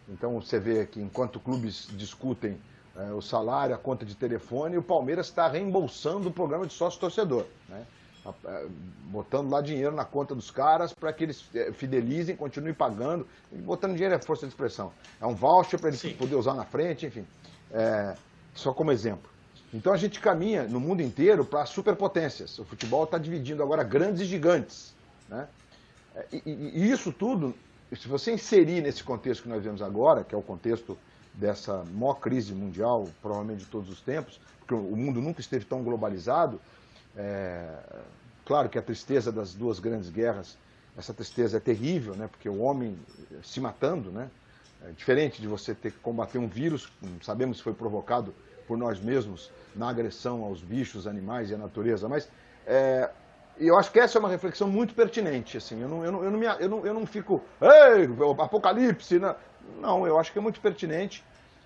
Então você vê que enquanto clubes discutem é, o salário, a conta de telefone, o Palmeiras está reembolsando o programa de sócio-torcedor. Né? É, botando lá dinheiro na conta dos caras para que eles é, fidelizem, continuem pagando. Botando dinheiro é força de expressão. É um voucher para eles Sim. poder usar na frente, enfim. É, só como exemplo. Então a gente caminha no mundo inteiro para superpotências. O futebol está dividindo agora grandes e gigantes. Né? E, e, e, isso tudo, se você inserir nesse contexto que nós vemos agora, que é o contexto dessa maior crise mundial, provavelmente de todos os tempos, porque o mundo nunca esteve tão globalizado, é, claro que a tristeza das duas grandes guerras, essa tristeza é terrível, né, porque o homem se matando, né, é diferente de você ter que combater um vírus, sabemos que foi provocado por nós mesmos na agressão aos bichos, animais e à natureza, mas é, eu acho que essa é uma reflexão muito pertinente, assim, eu não, eu não, eu não, me, eu não, eu não fico, ei, apocalipse, não. não, eu acho que é muito pertinente,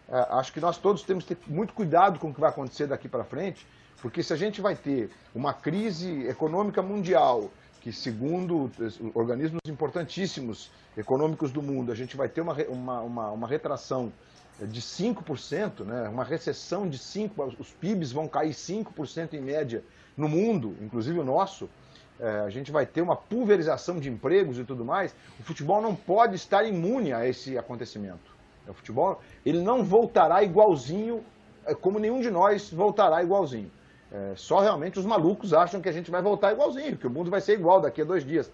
é, acho que nós todos temos que ter muito cuidado com o que vai acontecer daqui para frente, porque se a gente vai ter uma crise econômica mundial, que segundo organismos importantíssimos econômicos do mundo, a gente vai ter uma, uma, uma, uma retração de 5%, né, uma recessão de 5%, os PIBs vão cair 5% em média no mundo, inclusive o nosso, é, a gente vai ter uma pulverização de empregos e tudo mais, o futebol não pode estar imune a esse acontecimento. O futebol ele não voltará igualzinho, é, como nenhum de nós voltará igualzinho. É, só realmente os malucos acham que a gente vai voltar igualzinho, que o mundo vai ser igual daqui a dois dias.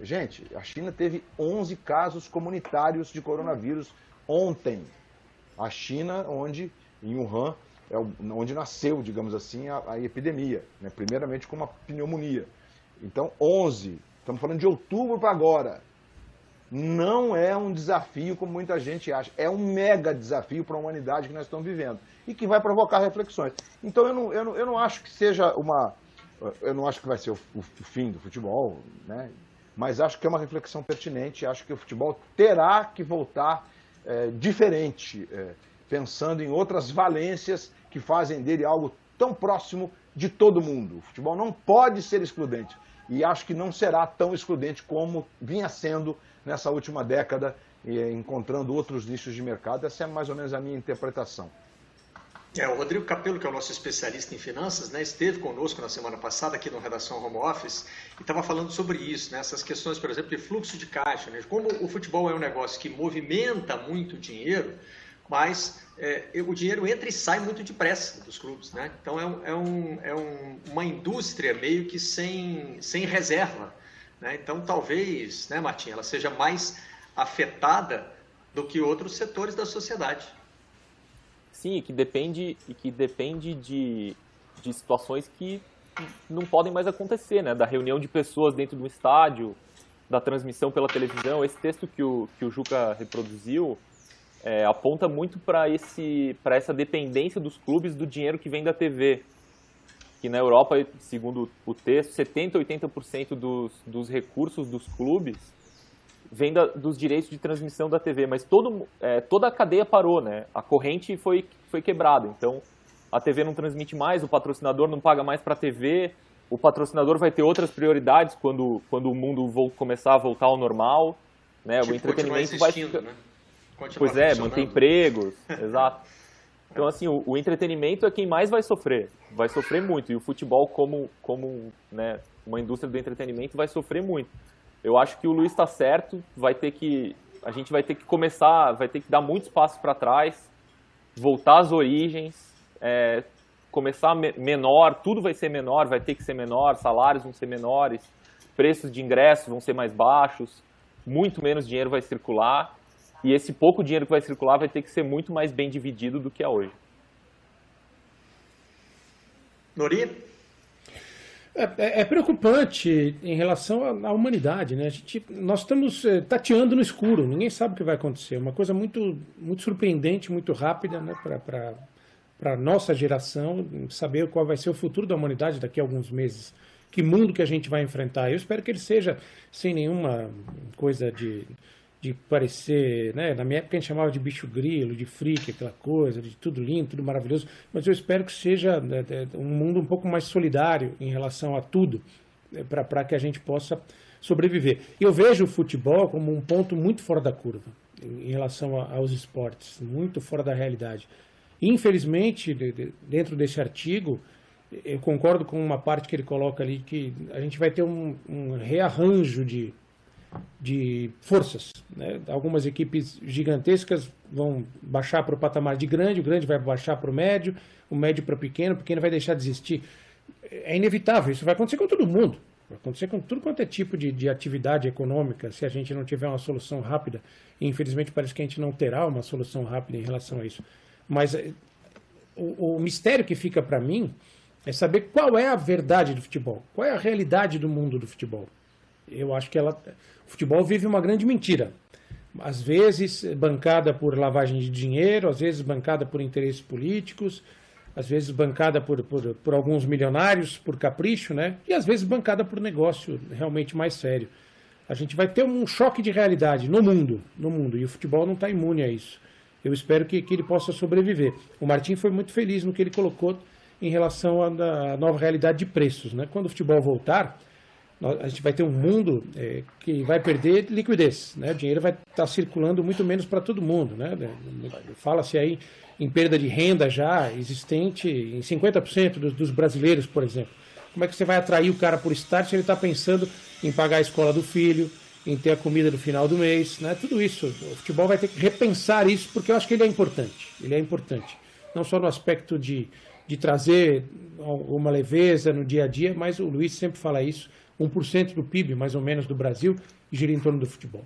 Gente, a China teve 11 casos comunitários de coronavírus ontem. A China, onde, em Wuhan, é onde nasceu, digamos assim, a, a epidemia. Né? Primeiramente com uma pneumonia. Então, 11. Estamos falando de outubro para agora. Não é um desafio como muita gente acha. É um mega desafio para a humanidade que nós estamos vivendo e que vai provocar reflexões. Então eu não, eu não, eu não acho que seja uma. Eu não acho que vai ser o, o fim do futebol, né? mas acho que é uma reflexão pertinente. Acho que o futebol terá que voltar é, diferente, é, pensando em outras valências que fazem dele algo tão próximo de todo mundo. O futebol não pode ser excludente. E acho que não será tão excludente como vinha sendo nessa última década, encontrando outros nichos de mercado. Essa é mais ou menos a minha interpretação. É, o Rodrigo Capello, que é o nosso especialista em finanças, né, esteve conosco na semana passada aqui no Redação Home Office e estava falando sobre isso, né, essas questões, por exemplo, de fluxo de caixa. Né, como o futebol é um negócio que movimenta muito dinheiro, mas é, o dinheiro entra e sai muito depressa dos clubes. Né? Então é, um, é, um, é um, uma indústria meio que sem, sem reserva. Né? Então talvez, né, Martim, ela seja mais afetada do que outros setores da sociedade. Sim, que depende, e que depende de, de situações que não podem mais acontecer, né? Da reunião de pessoas dentro do estádio, da transmissão pela televisão. Esse texto que o, que o Juca reproduziu é, aponta muito para essa dependência dos clubes do dinheiro que vem da TV. Que na Europa, segundo o texto, 70% 80% dos, dos recursos dos clubes vem da, dos direitos de transmissão da TV, mas todo, é, toda a cadeia parou, né? A corrente foi, foi quebrada. Então, a TV não transmite mais, o patrocinador não paga mais para a TV, o patrocinador vai ter outras prioridades quando, quando o mundo vou, começar a voltar ao normal, né? Tipo, o entretenimento vai ficar... Né? Pois é, manter empregos, exato. Então, assim, o, o, entretenimento é quem mais vai sofrer, vai sofrer muito. E o futebol, como, como né, uma indústria do entretenimento, vai sofrer muito. Eu acho que o Luiz está certo, vai ter que a gente vai ter que começar, vai ter que dar muitos passos para trás, voltar às origens, é, começar menor, tudo vai ser menor, vai ter que ser menor, salários vão ser menores, preços de ingressos vão ser mais baixos, muito menos dinheiro vai circular, e esse pouco dinheiro que vai circular vai ter que ser muito mais bem dividido do que é hoje. Nori? É, é, é, preocupante em relação à, à, humanidade, né? A gente, nós estamos é, tateando no escuro, ninguém sabe o que vai acontecer. Uma coisa muito, muito surpreendente, muito rápida, né? Para a nossa geração, saber qual vai ser o futuro da humanidade daqui a alguns meses. Que mundo que a gente vai enfrentar. Eu espero que ele seja sem nenhuma coisa de de parecer, né? Na minha época a gente chamava de bicho grilo, de freak, aquela coisa, de tudo lindo, tudo maravilhoso, mas eu espero que seja né, um mundo um pouco mais solidário em relação a tudo, né, para que a gente possa sobreviver. Eu vejo o futebol como um ponto muito fora da curva em relação aos esportes, muito fora da realidade. Infelizmente, dentro desse artigo, eu concordo com uma parte que ele coloca ali, que a gente vai ter um, um rearranjo de, de forças. Né? Algumas equipes gigantescas vão baixar para o patamar de grande, o grande vai baixar para o médio, o médio para o pequeno, o pequeno vai deixar de existir. É inevitável, isso vai acontecer com todo mundo. Vai acontecer com tudo quanto é tipo de, de atividade econômica, se a gente não tiver uma solução rápida. E infelizmente parece que a gente não terá uma solução rápida em relação a isso. Mas eh, o, o mistério que fica para mim é saber qual é a verdade do futebol, qual é a realidade do mundo do futebol. Eu acho que ela, o futebol vive uma grande mentira. Às vezes bancada por lavagem de dinheiro, às vezes bancada por interesses políticos, às vezes bancada por, por, por alguns milionários, por capricho, né? E às vezes bancada por negócio realmente mais sério. A gente vai ter um choque de realidade no mundo, no mundo, e o futebol não está imune a isso. Eu espero que, que ele possa sobreviver. O Martim foi muito feliz no que ele colocou em relação à nova realidade de preços. Né? Quando o futebol voltar, a gente vai ter um mundo é, que vai perder liquidez, né? O dinheiro vai estar tá circulando muito menos para todo mundo, né? Fala-se aí em perda de renda já existente em 50% dos, dos, brasileiros, por exemplo. Como é que você vai atrair o cara por start se ele está pensando em pagar a escola do filho, em ter a comida no final do mês, né? Tudo isso. O futebol vai ter que repensar isso porque eu acho que ele é importante. Ele é importante. Não só no aspecto de, de trazer uma leveza no dia a dia, mas o Luiz sempre fala isso 1% do PIB, mais ou menos, do Brasil, gira em torno do futebol.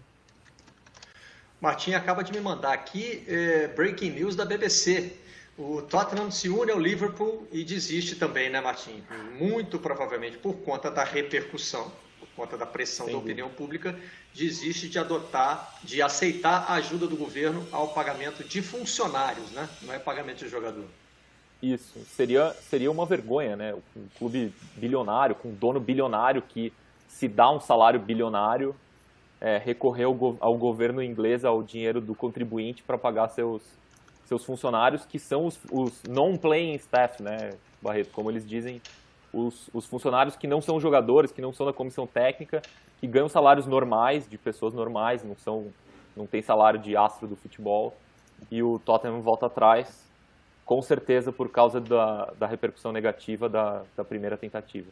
Martim acaba de me mandar aqui é, breaking news da BBC. O Tottenham se une ao Liverpool e desiste também, né, Martim? Muito provavelmente por conta da repercussão, por conta da pressão da opinião pública, desiste de adotar, de aceitar a ajuda do governo ao pagamento de funcionários, né? Não é pagamento de jogador. Isso, seria, seria uma vergonha, né? Um clube bilionário, com um dono bilionário que se dá um salário bilionário, é, recorrer ao, go ao, governo inglês, ao dinheiro do contribuinte para pagar seus, seus funcionários, que são os, os non-playing staff, né, Barreto? Como eles dizem, os, os funcionários que não são jogadores, que não são da comissão técnica, que ganham salários normais, de pessoas normais, não, são, não tem salário de astro do futebol. E o Tottenham volta atrás com certeza por causa da, da repercussão negativa da, da primeira tentativa.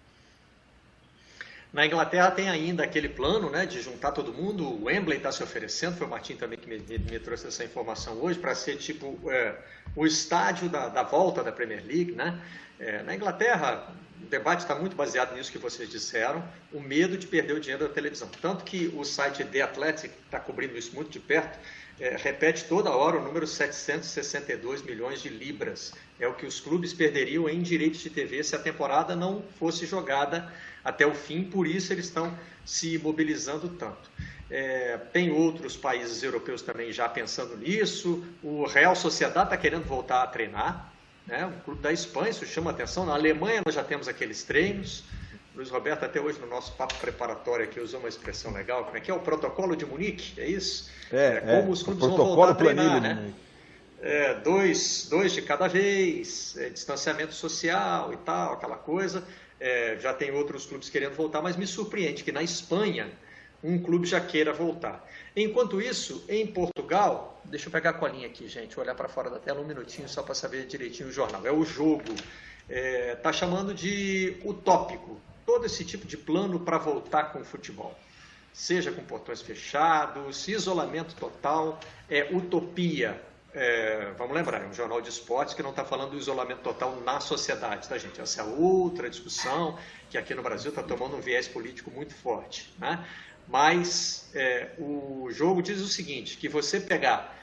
Na Inglaterra tem ainda aquele plano né, de juntar todo mundo. O Wembley está se oferecendo, foi o Martin também que me, me trouxe essa informação hoje, para ser tipo é, o estádio da, da, volta da Premier League. Né? É, na Inglaterra, o debate está muito baseado nisso que vocês disseram, o medo de perder o dinheiro da televisão. Tanto que o site The Athletic está cobrindo isso muito de perto é, repete toda hora o número 762 milhões de libras. É o que os clubes perderiam em direitos de TV se a temporada não fosse jogada até o fim, por isso eles estão se mobilizando tanto. É, tem outros países europeus também já pensando nisso. O Real Sociedade está querendo voltar a treinar. Né? O clube da Espanha, isso chama atenção. Na Alemanha nós já temos aqueles treinos. Luiz Roberto, até hoje no nosso papo preparatório aqui, usou uma expressão legal, como é que é? O protocolo de Munique, é isso? É, é como é, os clubes vão voltar a treinar, né? É, dois, dois de cada vez, é, distanciamento social e tal, aquela coisa. É, já tem outros clubes querendo voltar, mas me surpreende que na Espanha um clube já queira voltar. Enquanto isso, em Portugal, deixa eu pegar a colinha aqui, gente, olhar para fora da tela um minutinho só para saber direitinho o jornal. É o jogo. Está é, chamando de utópico todo esse tipo de plano para voltar com o futebol. Seja com portões fechados, isolamento total, é utopia. é, vamos lembrar, é um jornal de esportes que não está falando do isolamento total na sociedade, tá, gente? Essa é outra discussão que aqui no Brasil está tomando um viés político muito forte, né? Mas é, o jogo diz o seguinte, que você pegar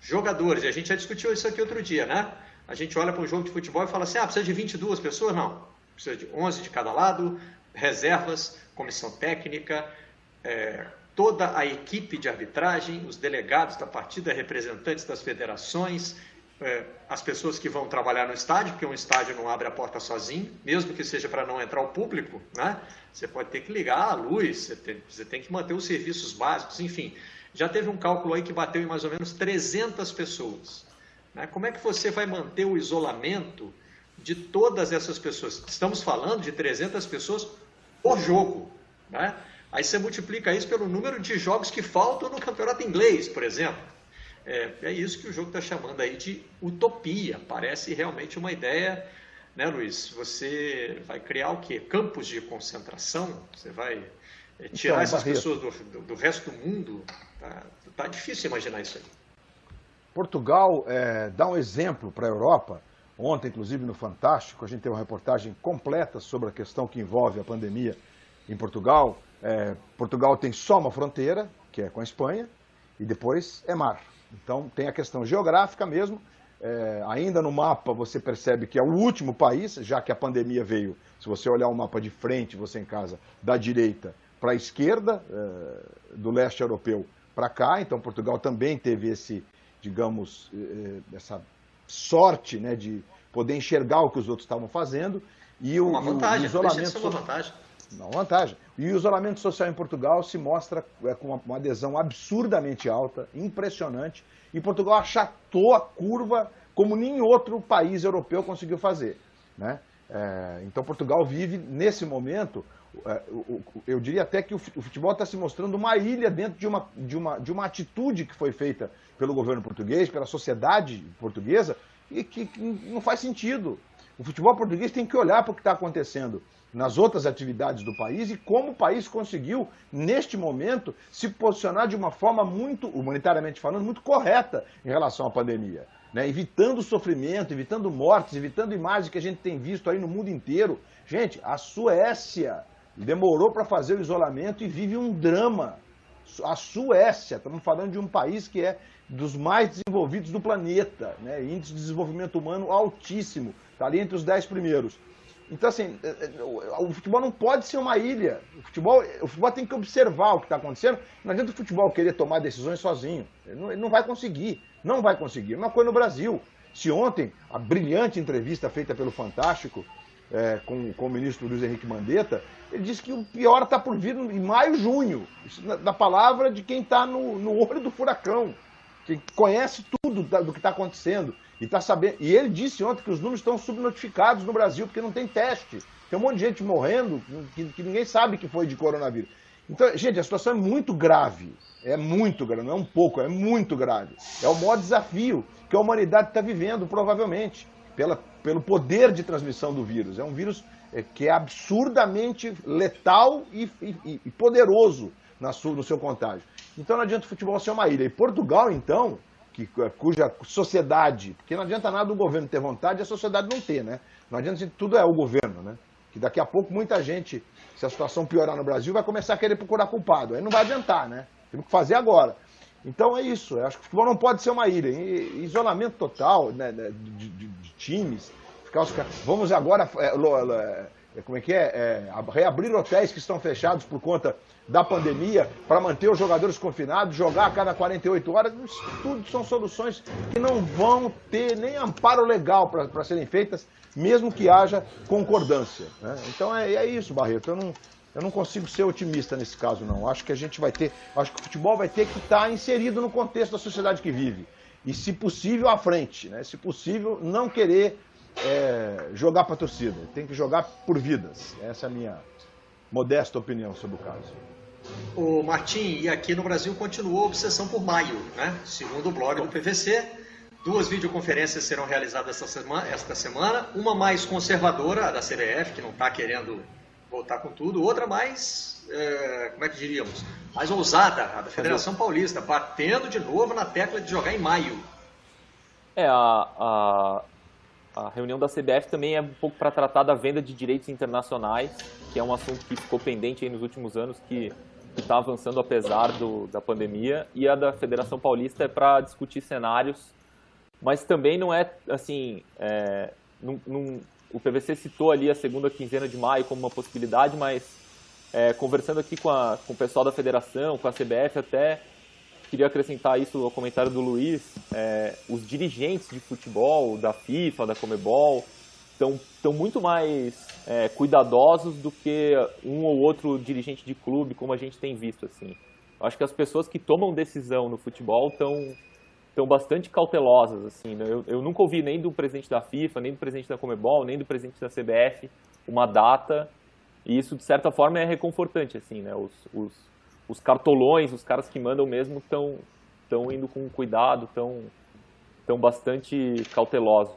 jogadores, e a gente já discutiu isso aqui outro dia, né? A gente olha para um jogo de futebol e fala assim, ah, precisa de 22 pessoas? Não, precisa de 11 de cada lado, reservas, comissão técnica, é, toda a equipe de arbitragem, os delegados da partida, representantes das federações, é, as pessoas que vão trabalhar no estádio, porque um estádio não abre a porta sozinho, mesmo que seja para não entrar o público, né? Você pode ter que ligar a luz, você tem, você tem que manter os serviços básicos, enfim. Já teve um cálculo aí que bateu em mais ou menos 300 pessoas. Né? Como é que você vai manter o isolamento de todas essas pessoas? Estamos falando de 300 pessoas por jogo. Né? Aí você multiplica isso pelo número de jogos que faltam no campeonato inglês, por exemplo. É, é isso que o jogo está chamando aí de utopia. Parece realmente uma ideia, né, Luiz? Você vai criar o quê? Campos de concentração? Você vai é, tirar então, essas Barreto. pessoas do, do, do, resto do mundo? Tá, tá difícil imaginar isso aí. Portugal é, dá um exemplo para a Europa. Ontem, inclusive, no Fantástico, a gente tem uma reportagem completa sobre a questão que envolve a pandemia em Portugal. É, Portugal tem só uma fronteira, que é com a Espanha, e depois é mar. Então tem a questão geográfica mesmo. É, ainda no mapa você percebe que é o último país, já que a pandemia veio, se você olhar o mapa de frente, você em casa, da direita para a esquerda, é, do leste europeu para cá. Então Portugal também teve esse digamos, eh, essa sorte né, de poder enxergar o que os outros estavam fazendo. E o, uma vantagem, o isolamento uma vantagem. Uma vantagem. E o isolamento social em Portugal se mostra é, com uma, adesão absurdamente alta, impressionante. E Portugal achatou a curva como nenhum outro país europeu conseguiu fazer. Né? É, então Portugal vive, nesse momento, eu diria até que o futebol está se mostrando uma ilha dentro de uma, de, uma, de uma atitude que foi feita pelo governo português, pela sociedade portuguesa, e que, que não faz sentido. O futebol português tem que olhar para o que está acontecendo nas outras atividades do país e como o país conseguiu, neste momento, se posicionar de uma forma muito, humanitariamente falando, muito correta em relação à pandemia. Né? Evitando sofrimento, evitando mortes, evitando imagens que a gente tem visto aí no mundo inteiro. Gente, a Suécia demorou para fazer o isolamento e vive um drama. A Suécia, estamos falando de um país que é dos mais desenvolvidos do planeta, né? índice de desenvolvimento humano altíssimo, está ali entre os dez primeiros. Então, assim, é, é, o futebol não pode ser uma ilha. O futebol, o futebol tem que observar o que está acontecendo. Não adianta o futebol querer tomar decisões sozinho. Ele não, ele não vai conseguir. Não vai conseguir. Uma coisa no Brasil. Se ontem, a brilhante entrevista feita pelo Fantástico é, com, com o ministro Luiz Henrique Mandetta, ele disse que o pior está por vir em maio, junho. Isso na, na palavra de quem está no, no olho do furacão, quem conhece tudo da, do que está acontecendo. E, tá sabendo, e ele disse ontem que os números estão subnotificados no Brasil, porque não tem teste. Tem um monte de gente morrendo que, que ninguém sabe que foi de coronavírus. Então, gente, a situação é muito grave. É muito grave, não é um pouco, é muito grave. É o maior desafio que a humanidade está vivendo, provavelmente, pela, pelo poder de transmissão do vírus. É um vírus é, que é absurdamente letal e, e, e poderoso na sua, no seu contágio. Então não adianta o futebol ser uma ilha. E Portugal, então, que, é, cuja sociedade, porque não adianta nada o governo ter vontade e a sociedade não ter, né? Não adianta tudo é o governo, né? Que daqui a pouco muita gente, se a situação piorar no Brasil, vai começar a querer procurar culpado. Aí não vai adiantar, né? Temos que fazer agora. Então é isso. Eu acho que o futebol não pode ser uma ilha. E, isolamento total né, de, de, de times. Ficar os, vamos agora. É, é, como é que é? é? Reabrir hotéis que estão fechados por conta da pandemia para manter os jogadores confinados, jogar a cada 48 horas. Isso tudo são soluções que não vão ter nem amparo legal para serem feitas, mesmo que haja concordância. Né? Então é, é isso, Barreto. Eu não, eu não consigo ser otimista nesse caso, não. Acho que a gente vai ter. Acho que o futebol vai ter que estar tá inserido no contexto da sociedade que vive. E, se possível, à frente. Né? Se possível, não querer é, jogar para a torcida. Tem que jogar por vidas. Essa é a minha modesta opinião sobre o caso. O Martim, e aqui no Brasil continuou a obsessão por maio, né? Segundo o blog do PVC, duas videoconferências serão realizadas esta semana, esta semana uma mais conservadora, a da CBF, que não está querendo voltar com tudo. Outra mais, é, como é que diríamos, mais ousada, a da Federação Paulista, batendo de novo na tecla de jogar em maio. É, a, a, a reunião da CBF também é um pouco para tratar da venda de direitos internacionais, que é um assunto que ficou pendente nos últimos anos, que está avançando apesar do, da pandemia, e a da Federação Paulista é para discutir cenários, mas também não é assim. É, num, o PVC citou ali a segunda quinzena de maio como uma possibilidade, mas é, conversando aqui com, a, com o pessoal da federação, com a CBF, até queria acrescentar isso ao comentário do Luiz. É, os dirigentes de futebol, da FIFA, da Comebol, estão muito mais é, cuidadosos do que um ou outro dirigente de clube, como a gente tem visto. assim. Acho que as pessoas que tomam decisão no futebol estão estão bastante cautelosas. assim. Né? Eu, eu nunca ouvi nem do presidente da FIFA, nem do presidente da Comebol, nem do presidente da CBF uma data. E isso, de certa forma, é reconfortante. assim, né? os, os os cartolões, os caras que mandam mesmo estão estão indo com cuidado, estão estão bastante cautelosos.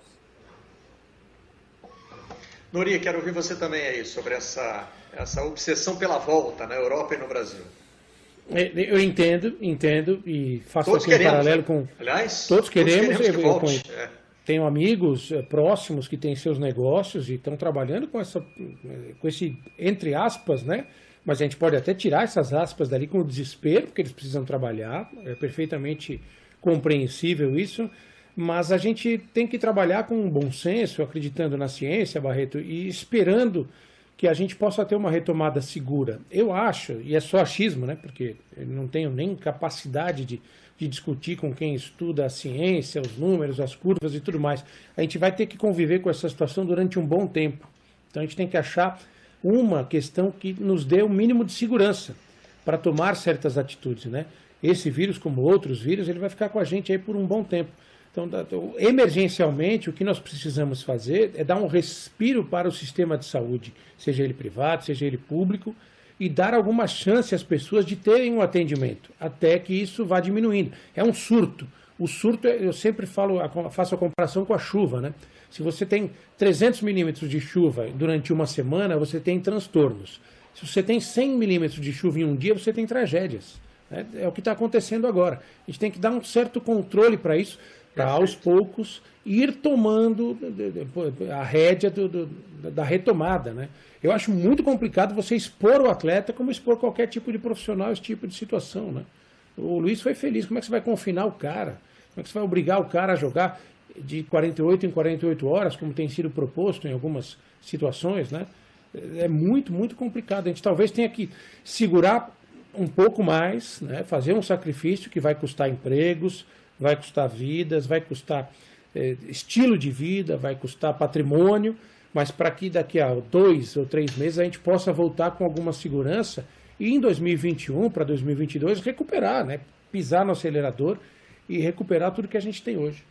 Nori, quero ouvir você também aí sobre essa essa obsessão pela volta na Europa e no Brasil. É, eu entendo, entendo e faço todos aqui queremos, um paralelo com. Aliás, todos queremos. Todos queremos eu, eu, é. Tenho amigos é, próximos que têm seus negócios e estão trabalhando com essa, com esse entre aspas, né? mas a gente pode até tirar essas aspas dali com o desespero, porque eles precisam trabalhar, é perfeitamente compreensível isso, mas a gente tem que trabalhar com bom senso, acreditando na ciência, Barreto, e esperando que a gente possa ter uma retomada segura. Eu acho, e é só achismo, né, porque eu não tenho nem capacidade de, de discutir com quem estuda a ciência, os números, as curvas e tudo mais. A gente vai ter que conviver com essa situação durante um bom tempo. Então a gente tem que achar uma questão que nos dê o um mínimo de segurança para tomar certas atitudes, né? Esse vírus, como outros vírus, ele vai ficar com a gente aí por um bom tempo. Então, emergencialmente, o que nós precisamos fazer é dar um respiro para o sistema de saúde, seja ele privado, seja ele público, e dar alguma chance às pessoas de terem um atendimento, até que isso vá diminuindo. É um surto. O surto, eu sempre falo, faço a comparação com a chuva, né? Se você tem 300 milímetros de chuva durante uma semana, você tem transtornos. Se você tem 100 milímetros de chuva em um dia, você tem tragédias. É, é o que está acontecendo agora. A gente tem que dar um certo controle para isso, para aos poucos ir tomando a rédea do, do, da retomada. Né? Eu acho muito complicado você expor o atleta como expor qualquer tipo de profissional esse tipo de situação. Né? O Luiz foi feliz. Como é que você vai confinar o cara? Como é que você vai obrigar o cara a jogar? de 48 em 48 horas, como tem sido proposto em algumas situações, né? É muito, muito complicado. A gente talvez tenha que segurar um pouco mais, né? fazer um sacrifício que vai custar empregos, vai custar vidas, vai custar é, estilo de vida, vai custar patrimônio, mas para que daqui a dois ou três meses a gente possa voltar com alguma segurança e em 2021 para 2022 recuperar, né? pisar no acelerador e recuperar tudo que a gente tem hoje.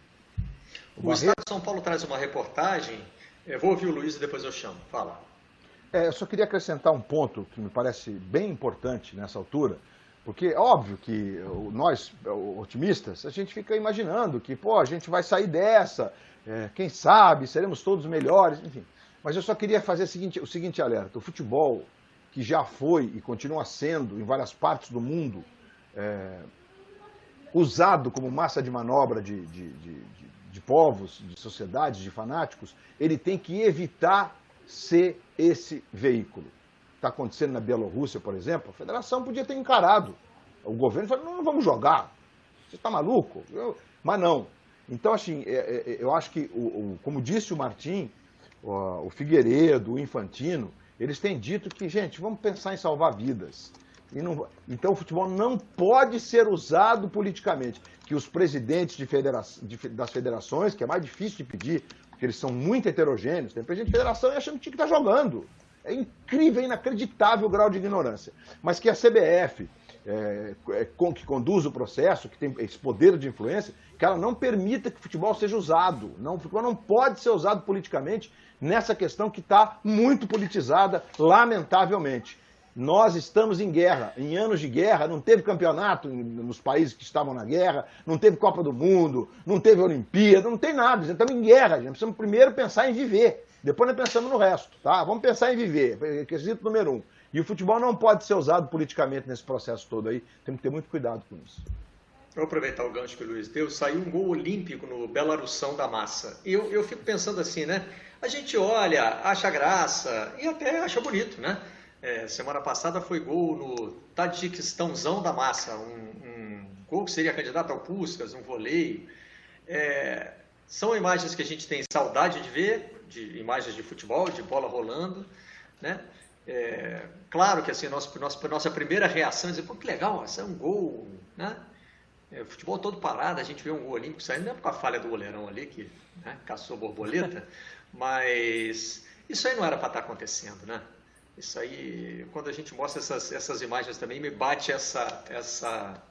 O Estado de São Paulo traz uma reportagem. Eu vou ouvir o Luiz e depois eu chamo. Fala. É, eu só queria acrescentar um ponto que me parece bem importante nessa altura, porque é óbvio que nós, otimistas, a gente fica imaginando que, pô, a gente vai sair dessa, é, quem sabe, seremos todos melhores, enfim. Mas eu só queria fazer o seguinte, o seguinte alerta: o futebol, que já foi e continua sendo em várias partes do mundo, é, usado como massa de manobra de, de, de, de povos, de sociedades, de fanáticos, ele tem que evitar ser esse veículo. Está acontecendo na Bielorrússia, por exemplo, a federação podia ter encarado. O governo falou, não, não vamos jogar. Você está maluco? Eu... Mas não. Então, assim, é, é, é, eu acho que, como disse o Martim, o, Figueiredo, o Infantino, eles têm dito que, gente, vamos pensar em salvar vidas. Não, então o futebol não pode ser usado politicamente. Que os presidentes de federa de, das federações, que é mais difícil de pedir, porque eles são muito heterogêneos, tem presidente de federação e achando que tinha que estar jogando. É incrível, é inacreditável o grau de ignorância. Mas que a CBF, é, é, que conduz o processo, que tem esse poder de influência, que ela não permita que o futebol seja usado. Não, o futebol não pode ser usado politicamente nessa questão que está muito politizada, lamentavelmente. Nós estamos em guerra. Em anos de guerra, não teve campeonato nos países que estavam na guerra, não teve Copa do Mundo, não teve Olimpíada, não tem nada. Estamos em guerra. Nós precisamos primeiro pensar em viver. Depois nós pensamos no resto, tá? Vamos pensar em viver. Quesito número um. E o futebol não pode ser usado politicamente nesse processo todo aí. Temos que ter muito cuidado com isso. para aproveitar o gancho que o Luiz deu, saiu um gol olímpico no Belarussão da Massa. E eu, eu fico pensando assim, né? A gente olha, acha graça e até acha bonito, né? É, semana passada foi gol no Tadjiquistãozão da Massa, um, um gol que seria candidato ao Puskas, um voleio. É, são imagens que a gente tem saudade de ver, de imagens de futebol, de bola rolando, né? É, claro que assim, nossa, nossa, nossa primeira reação é dizer, pô, que legal, isso é um gol, né? É, futebol todo parado, a gente vê um gol olímpico saindo, não é com a falha do goleirão ali, que né, caçou borboleta, mas isso aí não era para estar tá acontecendo, né? Isso aí, quando a gente mostra essas, essas imagens também, me bate essa, essa,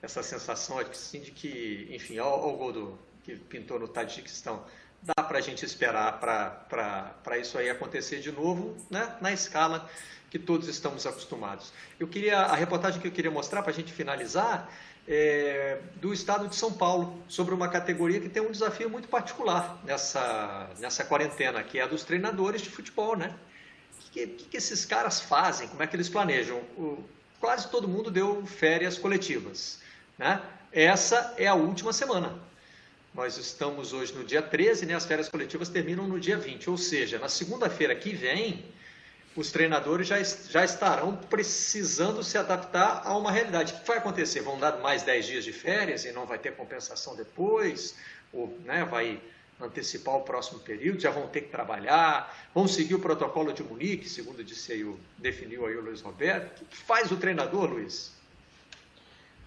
essa sensação assim, de que, enfim, olha o gol do, que pintou no Tadjikistão, dá para a gente esperar para isso aí acontecer de novo, né, na escala que todos estamos acostumados. Eu queria, a reportagem que eu queria mostrar para a gente finalizar é, do estado de São Paulo, sobre uma categoria que tem um desafio muito particular nessa, nessa quarentena, que é a dos treinadores de futebol, né? O que, que, que esses caras fazem? Como é que eles planejam? O, quase todo mundo deu férias coletivas, né? Essa é a última semana. Nós estamos hoje no dia 13, né? As férias coletivas terminam no dia 20, ou seja, na segunda-feira que vem, os treinadores já, já estarão precisando se adaptar a uma realidade. O que vai acontecer? Vão dar mais 10 dias de férias e não vai ter compensação depois? Ou né, vai antecipar o próximo período? Já vão ter que trabalhar? Vão seguir o protocolo de Munique, segundo disse aí, definiu aí o Luiz Roberto? O que faz o treinador, Luiz?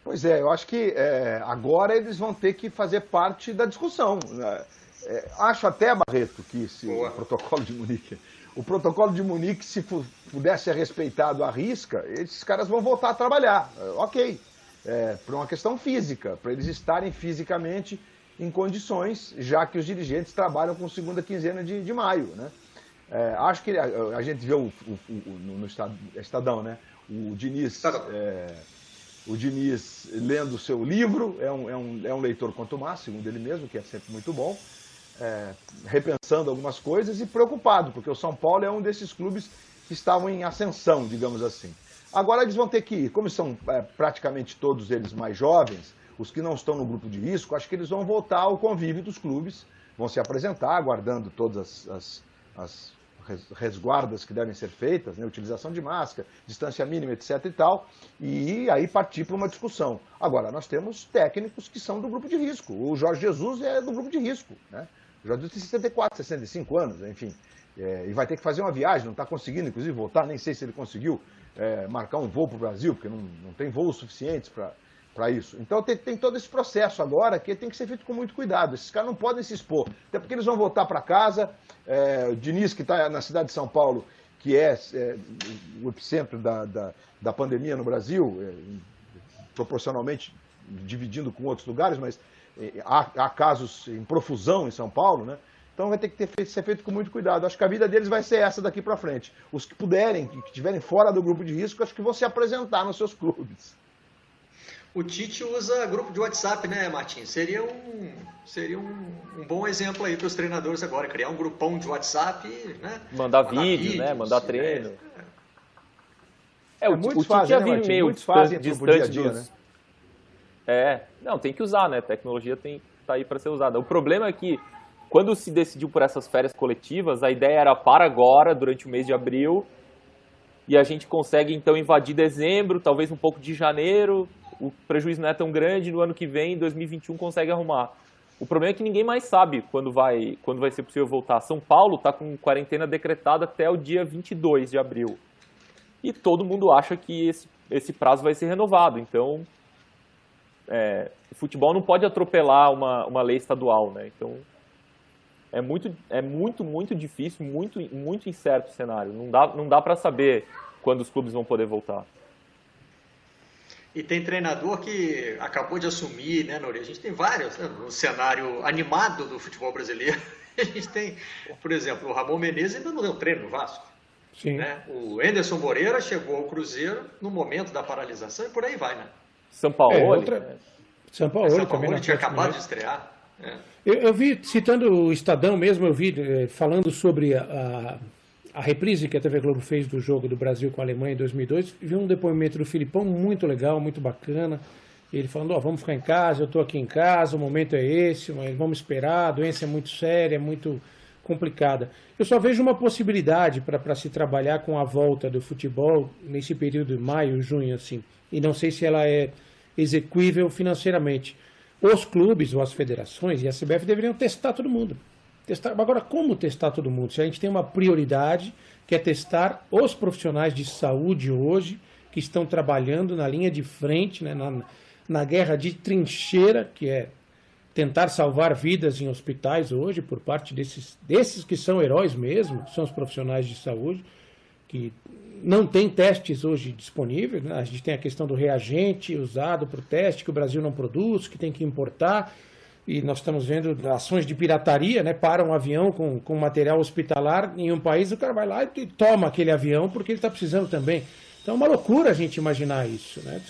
Pois é, eu acho que é, agora eles vão ter que fazer parte da discussão. Né? É, acho até, Barreto, que esse Boa. protocolo de Munique o protocolo de Munique, se pudesse ser respeitado à risca, esses caras vão voltar a trabalhar. É, ok. É, por uma questão física, para eles estarem fisicamente em condições, já que os dirigentes trabalham com segunda quinzena de, de maio. Né? É, acho que a, a, gente vê o, o, o, no Estadão, né? o Diniz. É, o Diniz lendo o seu livro, é um, é um, é um leitor quanto mais, segundo ele mesmo, que é sempre muito bom é, repensando algumas coisas e preocupado, porque o São Paulo é um desses clubes que estavam em ascensão, digamos assim. Agora eles vão ter que ir, como são é, praticamente todos eles mais jovens, os que não estão no grupo de risco, acho que eles vão voltar ao convívio dos clubes, vão se apresentar, aguardando todas as, as, as resguardas que devem ser feitas, né, utilização de máscara, distância mínima, etc e tal, e aí partir para uma discussão. Agora, nós temos técnicos que são do grupo de risco. O Jorge Jesus é do grupo de risco, né? O jogador tem 64, 65 anos, enfim. É, e vai ter que fazer uma viagem, não está conseguindo, inclusive, voltar. Nem sei se ele conseguiu é, marcar um voo para o Brasil, porque não, não tem voos suficientes para isso. Então tem, tem, todo esse processo agora que tem que ser feito com muito cuidado. Esses caras não podem se expor, até porque eles vão voltar para casa. É, o Diniz, que está na cidade de São Paulo, que é, é o epicentro da, da, da, pandemia no Brasil, é, proporcionalmente dividindo com outros lugares, mas há, há, casos em profusão em São Paulo, né? Então vai ter que ter, ser feito com muito cuidado. Acho que a vida deles vai ser essa daqui para frente. Os que puderem, que estiverem fora do grupo de risco, acho que vão se apresentar nos seus clubes. O Tite usa grupo de WhatsApp, né, Martins? Seria um, seria um, um bom exemplo aí para os treinadores agora, criar um grupão de WhatsApp, né? Mandar, Mandar vídeo, vídeos, né? Mandar treino. É, é, o, é, o Tite fazem, já né, meio muitos fazem distante dia -dia, dos, né? É, não, tem que usar, né? A tecnologia tem tá aí para ser usada. O problema é que quando se decidiu por essas férias coletivas, a ideia era para agora, durante o mês de abril, e a gente consegue então invadir dezembro, talvez um pouco de janeiro, o prejuízo não é tão grande, no ano que vem, 2021, consegue arrumar. O problema é que ninguém mais sabe quando vai, quando vai ser possível voltar. São Paulo está com quarentena decretada até o dia 22 de abril. E todo mundo acha que esse, esse prazo vai ser renovado. Então, é, o futebol não pode atropelar uma, uma lei estadual, né? Então é muito, é muito, muito difícil, muito, muito incerto o cenário. Não dá, não dá para saber quando os clubes vão poder voltar. E tem treinador que acabou de assumir, né, Nori? A gente tem vários, né, no cenário animado do futebol brasileiro. A gente tem, por exemplo, o Ramon Menezes ainda não deu treino no Vasco. Sim. Né? O Enderson Moreira chegou ao Cruzeiro no momento da paralisação e por aí vai, né? São Paulo. É, outra... Né? São Paulo, São Paulo também tinha acabado de estrear. É. Eu, eu, vi, citando o Estadão mesmo, eu vi eh, falando sobre a, a, reprise que a TV Globo fez do jogo do Brasil com a Alemanha em 2002, vi um depoimento do Filipão muito legal, muito bacana, ele falando, ó, oh, vamos ficar em casa, eu estou aqui em casa, o momento é esse, mas vamos esperar, a doença é muito séria, é muito complicada. Eu só vejo uma possibilidade para se trabalhar com a volta do futebol nesse período de maio, junho, assim, e não sei se ela é execuível financeiramente. Os clubes ou as federações e a CBF deveriam testar todo mundo. Testar, agora, como testar todo mundo? Se a gente tem uma prioridade, que é testar os profissionais de saúde hoje, que estão trabalhando na linha de frente, né, na, na guerra de trincheira, que é tentar salvar vidas em hospitais hoje, por parte desses, desses que são heróis mesmo, são os profissionais de saúde, que não tem testes hoje disponíveis. Né? A gente tem a questão do reagente usado para o teste, que o Brasil não produz, que tem que importar. E nós estamos vendo ações de pirataria, né? Para um avião com, com material hospitalar em um país, o cara vai lá e toma aquele avião porque ele está precisando também. Então é uma loucura a gente imaginar isso. Né?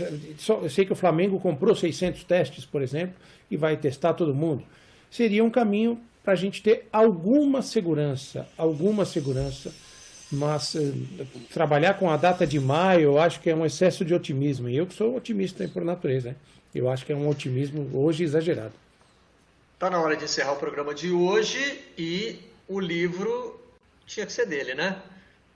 Eu sei que o Flamengo comprou 600 testes, por exemplo, e vai testar todo mundo. Seria um caminho para a gente ter alguma segurança, alguma segurança, mas eh, trabalhar com a data de maio, eu acho que é um excesso de otimismo. E eu que sou otimista por natureza, né? eu acho que é um otimismo hoje exagerado. Está na hora de encerrar o programa de hoje e o livro tinha que ser dele, né?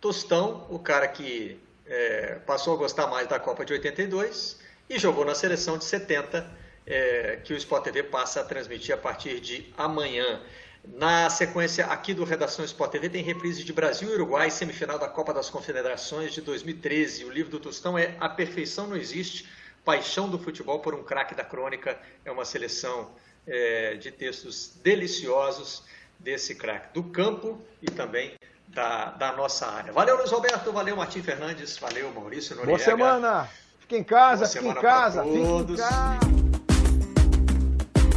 Tostão, o cara que é, passou a gostar mais da Copa de 82 e jogou na seleção de 70, é, que o Sport TV passa a transmitir a partir de amanhã. Na sequência aqui do Redação Sport TV tem reprise de Brasil e Uruguai, semifinal da Copa das Confederações de 2013. O livro do Tostão é A Perfeição Não Existe, Paixão do Futebol por um Craque da Crônica. É uma seleção é, de textos deliciosos desse craque do campo e também da, da nossa área. Valeu, Luiz Roberto, valeu, Martim Fernandes, valeu, Maurício Noriega. Boa semana! Fique em casa, fique em casa, fique em casa.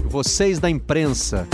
Vocês da imprensa.